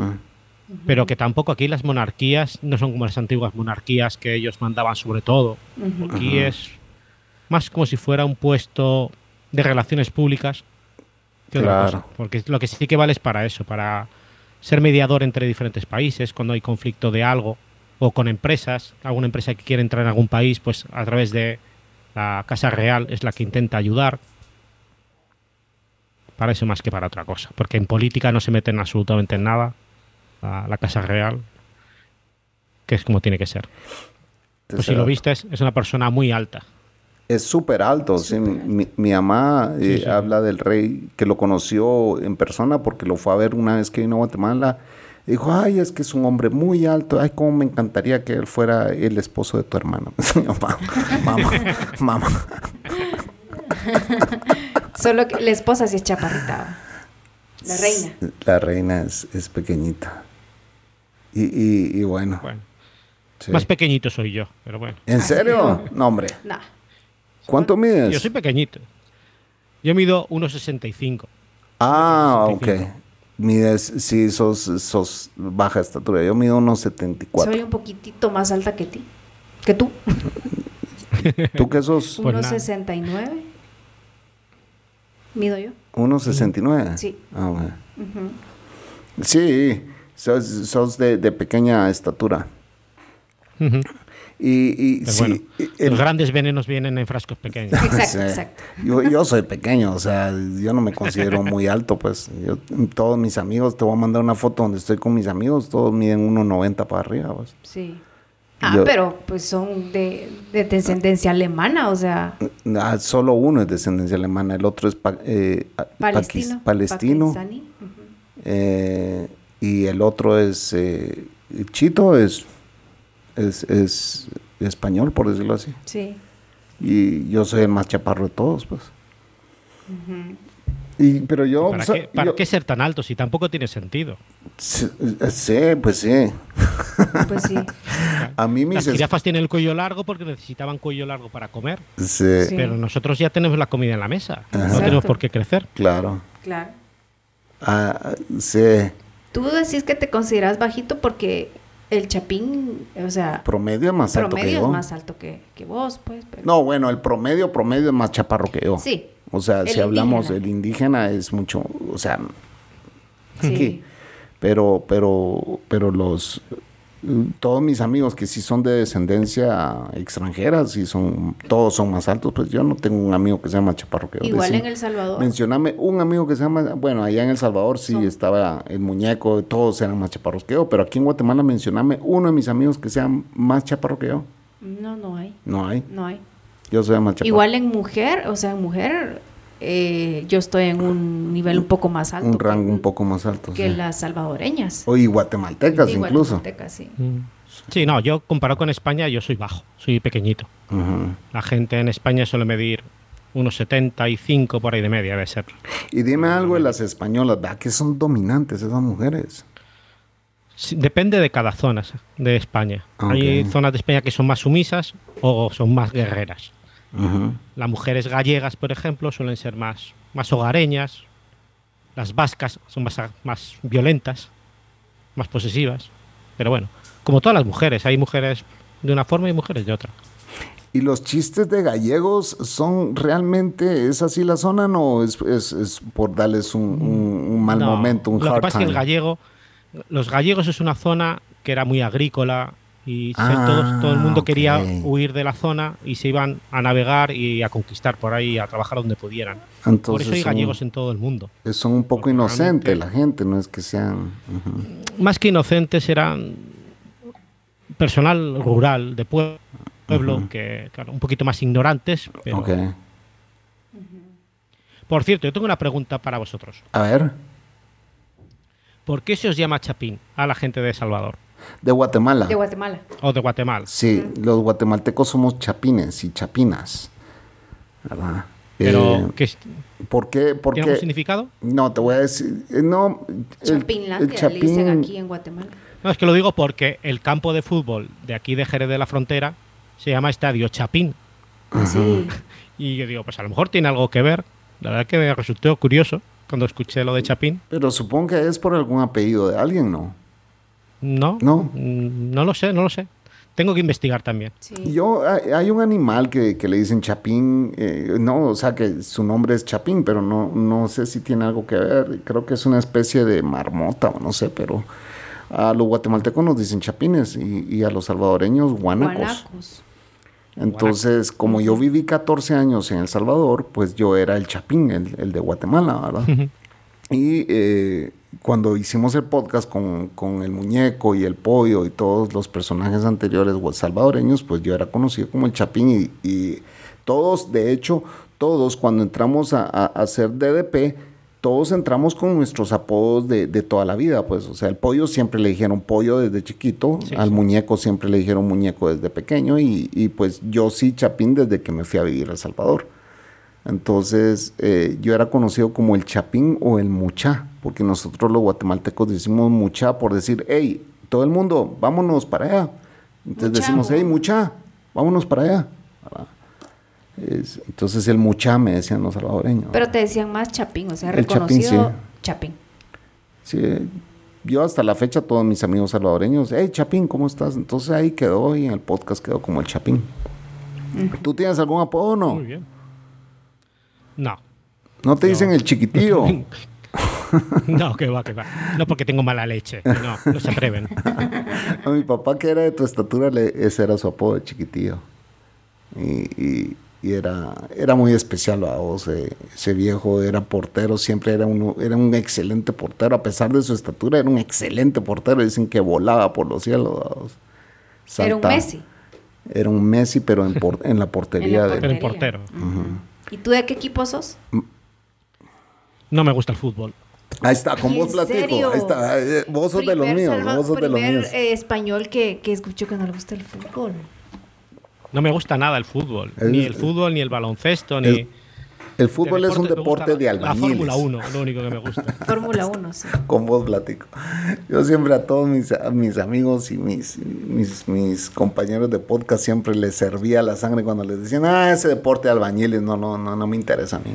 Pero que tampoco aquí las monarquías no son como las antiguas monarquías que ellos mandaban sobre todo. Aquí es más como si fuera un puesto de relaciones públicas que otra Claro. cosa. Porque lo que sí que vale es para eso, para ser mediador entre diferentes países cuando hay conflicto de algo o con empresas, alguna empresa que quiere entrar en algún país, pues a través de la Casa Real es la que intenta ayudar. Para eso más que para otra cosa, porque en política no se meten absolutamente en nada la, la Casa Real, que es como tiene que ser. Pues si lo viste, es una persona muy alta. Es súper alto. sí. Mi, mi mamá eh, Sí, habla del rey que lo conoció en persona porque lo fue a ver una vez que vino a Guatemala. Dijo, ay, es que es un hombre muy alto. Ay, cómo me encantaría que él fuera el esposo de tu hermana. [laughs] Mamá, mamá, mamá. [laughs] Solo que la esposa sí es chaparrita. La reina. La reina es, es pequeñita. Y, y, y bueno. Bueno, sí. más pequeñito soy yo, pero bueno. ¿En serio? [laughs] No, hombre. Nah. ¿Cuánto mides? Yo soy pequeñito. Yo mido 1,65. Ah, ok. 65. Mides, sí, sos, sos baja estatura. Yo mido unos 74. Soy un poquitito más alta que ti. Que tú. [laughs] ¿Tú qué sos? Pues Unos nada. 69. Mido yo. ¿Unos 69? Sí. Ah, bueno. Ujú. Sí, sos, sos de, de pequeña estatura. Ujú. Y, y Pero sí, bueno, el- los grandes venenos vienen en frascos pequeños. Exacto, Sí. exacto. Yo, yo soy pequeño, o sea, yo no me considero muy alto, pues. Yo, todos mis amigos, te voy a mandar una foto donde estoy con mis amigos, todos miden 1,90 para arriba, pues. Sí. Ah, Yo- pero pues son de, de descendencia alemana, o sea, Ah, solo uno es descendencia alemana, el otro es pa- eh, palestino. paquis- palestino eh, y el otro es eh, Chito, es, es, es español, por decirlo así. Sí. Y yo soy el más chaparro de todos, pues. Y, pero yo... ¿Para, o sea, qué, para yo- qué ser tan alto si tampoco tiene sentido? Sí, sí, pues sí. Pues sí. A mí mis... Las es- jirafas tienen el cuello largo porque necesitaban cuello largo para comer. Sí, Sí. Pero nosotros ya tenemos la comida en la mesa. Ajá. No tenemos por qué crecer. claro. Claro. Ah, sí. Tú decís que te consideras bajito porque el chapín, o sea, Promedio es más alto que promedio yo. es más alto que, que vos, pues. Pero... No, bueno, el promedio, promedio es más chaparro que yo. Sí. O sea, El si hablamos, indígena. el indígena es mucho, o sea, Sí. [laughs] pero, pero, pero los, todos mis amigos que sí son de descendencia extranjera, sí son, todos son más altos, pues yo no tengo un amigo que sea más chaparro que yo. Igual en El Salvador. Mencioname un amigo que se llama, bueno, allá en El Salvador sí Son- estaba el muñeco, todos eran más chaparros que yo, pero aquí en Guatemala mencioname uno de mis amigos que sea más chaparro que yo. No, no hay. No hay. No hay. Yo soy más chaparro. Igual en mujer, o sea, en mujer, eh, yo estoy en un nivel un poco más alto. un que- rango un poco más alto. que sí. las salvadoreñas. O y guatemaltecas Sí, incluso. guatemaltecas, sí. Sí, no, yo comparado con España, yo soy bajo, soy pequeñito. La gente en España suele medir unos 75 por ahí de media, debe ser. Y dime algo de las españolas, ¿verdad? Que son dominantes esas mujeres. Sí, Depende de cada zona de España. Hay Ok. zonas de España que son más sumisas o son más guerreras. Ujú. Las mujeres gallegas, por ejemplo, suelen ser más, más hogareñas. Las vascas son más, más violentas, más posesivas. Pero bueno, como todas las mujeres, hay mujeres de una forma y mujeres de otra. ¿Y los chistes de gallegos son realmente, es así la zona no es, es, es por darles un, un- un mal No, momento, un Lo que hard pasa es que el time? gallego, los gallegos es una zona que era muy agrícola y Ah, todos- todo el mundo quería huir de la zona y se iban a navegar y a conquistar por ahí, a trabajar donde pudieran. por eso hay son, gallegos en todo el mundo. son un poco porque inocentes la gente, no es que sean... Más que inocentes eran personal rural, de pue- pueblo, que claro, un poquito más ignorantes. Pero. Por cierto, yo tengo una pregunta para vosotros. A ver, ¿Por qué se os llama chapín a la gente de Salvador de Guatemala. De Guatemala. o de Guatemala? Sí, los guatemaltecos somos chapines y chapinas. ¿Verdad? Pero, Eh, ¿qué ¿Por qué? ¿tiene algún significado? no, te voy a decir, eh, no, el, Chapinlandia el le dicen chapín, aquí en Guatemala. No, es que lo digo porque el campo de fútbol de aquí de Jerez de la Frontera se llama Estadio Chapín. Sí. [laughs] Y yo digo, pues a lo mejor tiene algo que ver. La verdad que me resultó curioso cuando escuché lo de Chapín. pero supongo que es por algún apellido de alguien, ¿no? No, No. Mm, no lo sé, no lo sé. Tengo que investigar también. sí. Yo, hay, hay un animal que, que le dicen chapín, eh, no, o sea que su nombre es chapín, pero no, no sé si tiene algo que ver. Creo que es una especie de marmota o no sé, pero a los guatemaltecos nos dicen chapines y, y a los salvadoreños guanacos. Guanacos. Entonces, como yo viví 14 años en El Salvador, pues yo era el chapín, el, el de Guatemala, ¿verdad? y eh, cuando hicimos el podcast con, con el muñeco y el pollo y todos los personajes anteriores salvadoreños, pues yo era conocido como el chapín y, y todos, de hecho, todos cuando entramos a, a- a hacer DDP, todos entramos con nuestros apodos de, de toda la vida, pues, o sea, el pollo siempre le dijeron pollo desde chiquito, Sí, al sí. muñeco siempre le dijeron muñeco desde pequeño y, y, pues yo sí chapín desde que me fui a vivir a El Salvador. Entonces eh, yo era conocido como el chapín o el mucha, porque nosotros los guatemaltecos decimos mucha por decir, hey, todo el mundo, vámonos para allá. Entonces Mucha, decimos, hey, mucha, vámonos para allá. ¿verdad? Es- entonces el mucha me decían los salvadoreños. Pero te decían más chapín, o sea, El chapín, reconocido sí. chapín. Sí, yo hasta la fecha, todos mis amigos salvadoreños, hey, Chapín, ¿cómo estás? Entonces ahí quedó y en el podcast quedó como el Chapín. ¿Tú tienes algún apodo o no? Muy bien. No, ¿No te dicen el chiquitillo? [laughs] [laughs] no, que va, que va. No porque tengo mala leche. No, no se atreven. [laughs] A mi papá, que era de tu estatura, le- ese era su apodo de chiquitillo. Y, y- y era, era muy especial a vos. eh, ese viejo era portero, siempre era, uno, era un excelente portero. A pesar de su estatura, era un excelente portero. Dicen que volaba por los cielos. a vos. Era un. Messi. Era un Messi, pero en, por- en la portería. [laughs] En la de- Pero en portero. ¿Y tú de qué equipo sos? No me gusta el fútbol. Ahí está, con vos ¿En platico. serio? Ahí está. eh, Vos sos de los míos. salva- Vos sos de los primer, míos. eh, español que, que escucho que no le gusta el fútbol. No me gusta nada el fútbol. Ni el fútbol, ni el baloncesto, ni... El fútbol es un deporte de albañiles. La Fórmula 1, lo único que me gusta. [laughs] Fórmula 1, sí. Con vos platico. Yo siempre a todos mis, a mis amigos y mis, mis, mis compañeros de podcast siempre les servía la sangre cuando les decían, ah, ese deporte de albañiles, no, no, no, no me interesa a mí.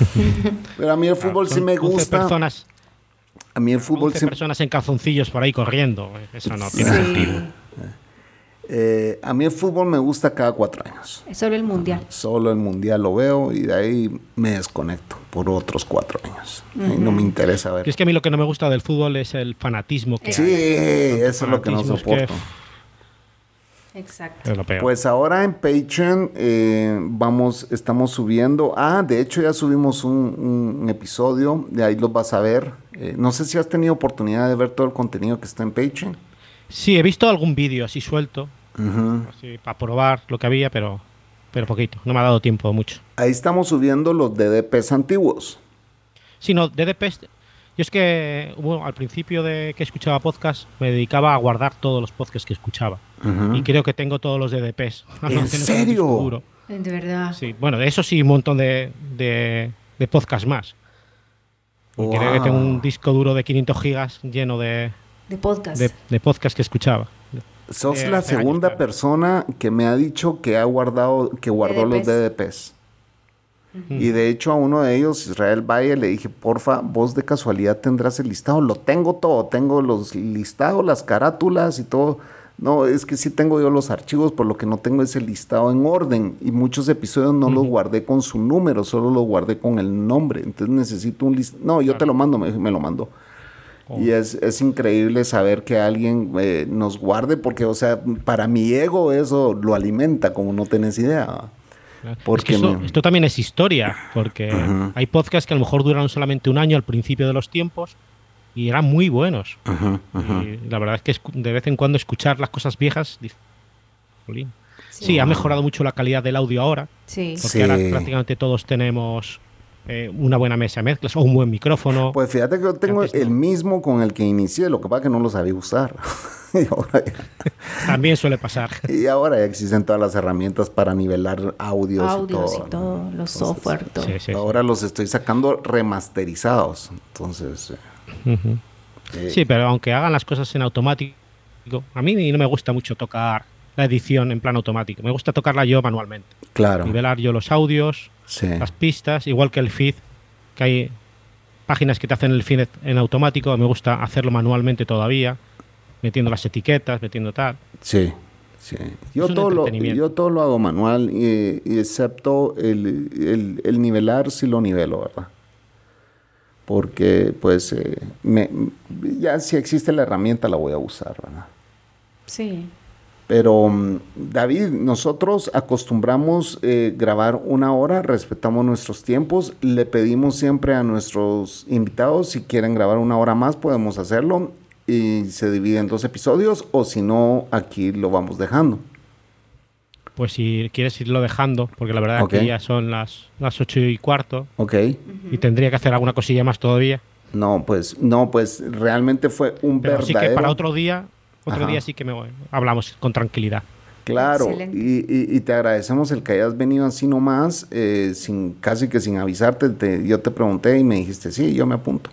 [laughs] Pero a mí el fútbol sí Son me 11 gusta. personas, A mí el fútbol 11 sí, personas en calzoncillos por ahí corriendo. Eso no tiene Sí. sentido. eh, a mí el fútbol me gusta cada cuatro años. Es solo el mundial. Solo el mundial lo veo y de ahí me desconecto por otros cuatro años. Ahí no me interesa ver. Y es que a mí lo que no me gusta del fútbol es el fanatismo que Sí, hay. eso es lo que no Fanatismo es que- soporto. Exacto. Es lo peor. Pues ahora en Patreon eh, vamos, estamos subiendo. Ah, de hecho ya subimos un, un episodio, de ahí los vas a ver. Eh, no sé si has tenido oportunidad de ver todo el contenido que está en Patreon. Sí, he visto algún vídeo así suelto, así, para probar lo que había, pero, pero poquito. No me ha dado tiempo mucho. Ahí estamos subiendo los DDPs antiguos. Sí, no, DDPs. Yo es que hubo- al principio de que escuchaba podcast me dedicaba a guardar todos los podcasts que escuchaba. Ujú. Y creo que tengo todos los DDPs. [laughs] ¿En serio? De verdad. Sí, bueno, de eso sí, un montón de, de, de podcast más. Porque creo que tengo un Wow. disco duro de 500 gigas lleno de, De podcast. de, de podcast que escuchaba. Sos de la años, segunda claro. persona que me ha dicho que ha guardado, que guardó los DDPs. DDPs. Y de hecho a uno de ellos, Israel Valle, le dije, porfa, vos de casualidad tendrás el listado. Lo tengo todo, tengo los listados, las carátulas y todo. No, es que sí tengo yo los archivos, por lo que no tengo ese listado en orden. Y muchos episodios no los guardé con su número, solo los guardé con el nombre. Entonces necesito un listado. No, yo te lo mando, me, me lo mandó. Oh. Y es, es increíble saber que alguien eh, nos guarde, porque, o sea, para mi ego eso lo alimenta, como no tenés idea. Es Porque que esto, me- esto también es historia, porque hay podcasts que a lo mejor duraron solamente un año al principio de los tiempos y eran muy buenos. Y la verdad es que de vez en cuando escuchar las cosas viejas, dices, "Jolín". sí, ha mejorado mucho la calidad del audio ahora, Sí. porque Sí. ahora prácticamente todos tenemos eh, una buena mesa de mezclas o un buen micrófono. Pues fíjate que yo tengo Antes no. el mismo con el que inicié, lo que pasa es que no lo sabía usar. [laughs] y, ahora ya, [laughs] También suele pasar. y ahora ya existen todas las herramientas para nivelar audios, Audios y y todo. todo, ¿no? los Entonces, software, todo. Sí, sí, sí. Ahora los estoy sacando remasterizados. Entonces, eh, Eh, Sí, pero aunque hagan las cosas en automático, a mí no me gusta mucho tocar la edición en plan automático. Me gusta tocarla yo manualmente. claro. Nivelar yo los audios, Sí. las pistas, igual que el feed, que hay páginas que te hacen el feed en automático. Me gusta hacerlo manualmente todavía, metiendo las etiquetas, metiendo tal. Sí, sí. Yo todo, lo, yo todo lo hago manual, y, y excepto el, el- el nivelar, sí lo nivelo, ¿verdad? Porque, pues, eh, me- ya si existe la herramienta, la voy a usar, ¿verdad? Sí. Pero, mm, David, nosotros acostumbramos eh, grabar una hora, respetamos nuestros tiempos, le pedimos siempre a nuestros invitados si quieren grabar una hora más, podemos hacerlo y se divide en dos episodios o si no, aquí lo vamos dejando. Pues si quieres irlo dejando, porque la verdad Ok. que ya son las, las 8 y cuarto ¿Ok? y tendría que hacer alguna cosilla más todavía. No, pues, no, pues realmente fue un Pero sí verdadero... que para otro día, otro Ajá. día sí que me voy- hablamos con tranquilidad. Claro, y, y- y te agradecemos el que hayas venido así nomás, eh, sin, casi que sin avisarte. te- yo te pregunté y me dijiste, sí, yo me apunto.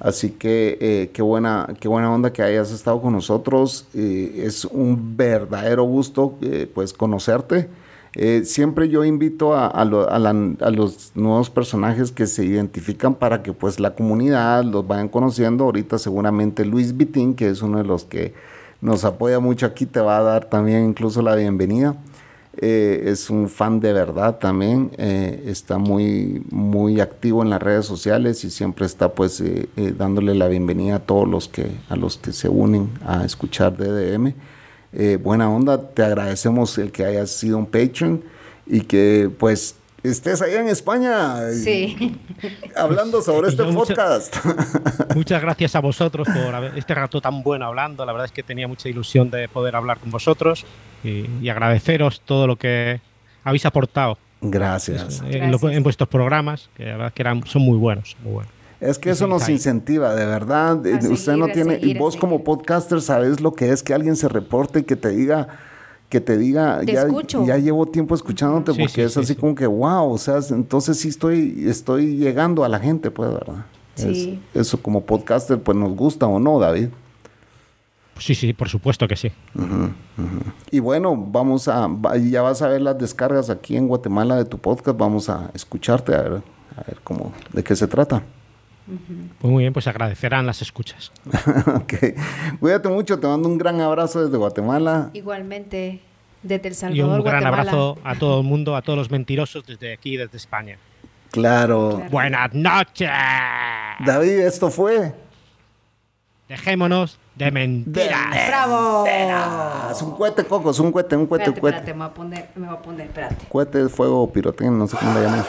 Así que eh, qué, buena, qué buena onda que hayas estado con nosotros. eh, es un verdadero gusto eh, pues conocerte. Eh, siempre yo invito a, a los nuevos personajes que se identifican para que pues la comunidad los vayan conociendo. Ahorita seguramente Luis Vitín, que es uno de los que nos apoya mucho aquí, te va a dar también incluso la bienvenida. Eh, es un fan de verdad también, eh, está muy, muy activo en las redes sociales y siempre está pues eh, dándole la bienvenida a todos los que, a los que se unen a escuchar DDM. Buena onda, te agradecemos el que hayas sido un patron y que pues estés allá en España Sí. hablando sobre Y este yo podcast. [laughs] Muchas gracias a vosotros por este rato tan bueno hablando. La verdad es que tenía mucha ilusión de poder hablar con vosotros y, y agradeceros todo lo que habéis aportado Gracias. en, lo- Gracias. en vuestros programas, que la verdad que eran, son muy buenos. Muy buenos. Es que Y eso nos incentiva, de verdad. A Usted seguir, no tiene, y seguir, a vos como podcaster sabes lo que es que alguien se reporte y que te diga que te diga, Te ya, escucho. ya llevo tiempo escuchándote Sí, porque sí, es sí, así sí. como que, wow, o sea, entonces sí estoy, estoy llegando a la gente, pues, ¿verdad? Sí. Es- eso como podcaster, pues nos gusta o no, David. Sí, sí, por supuesto que sí. Y bueno, vamos a, ya vas a ver las descargas aquí en Guatemala de tu podcast, vamos a escucharte a ver, a ver cómo, de qué se trata. Pues muy bien, pues agradecerán las escuchas. [laughs] ok, cuídate mucho, te mando un gran abrazo desde Guatemala. Igualmente, desde El Y Salvador, un gran Guatemala. abrazo a todo el mundo, a todos los mentirosos desde aquí, desde España. Claro. Claro. Buenas noches. David, esto fue... Dejémonos de mentiras. ¡Bravo! Es un cohete, Coco, es un cohete, un cohete, un cohete. espérate, me voy a poner, me voy a poner, espérate. Cohete de fuego pirotecnia, no sé cómo le llaman.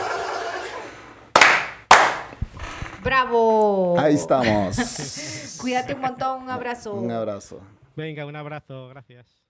¡Bravo! Ahí estamos. [laughs] Cuídate un montón, un abrazo. Un abrazo. Venga, un abrazo, gracias.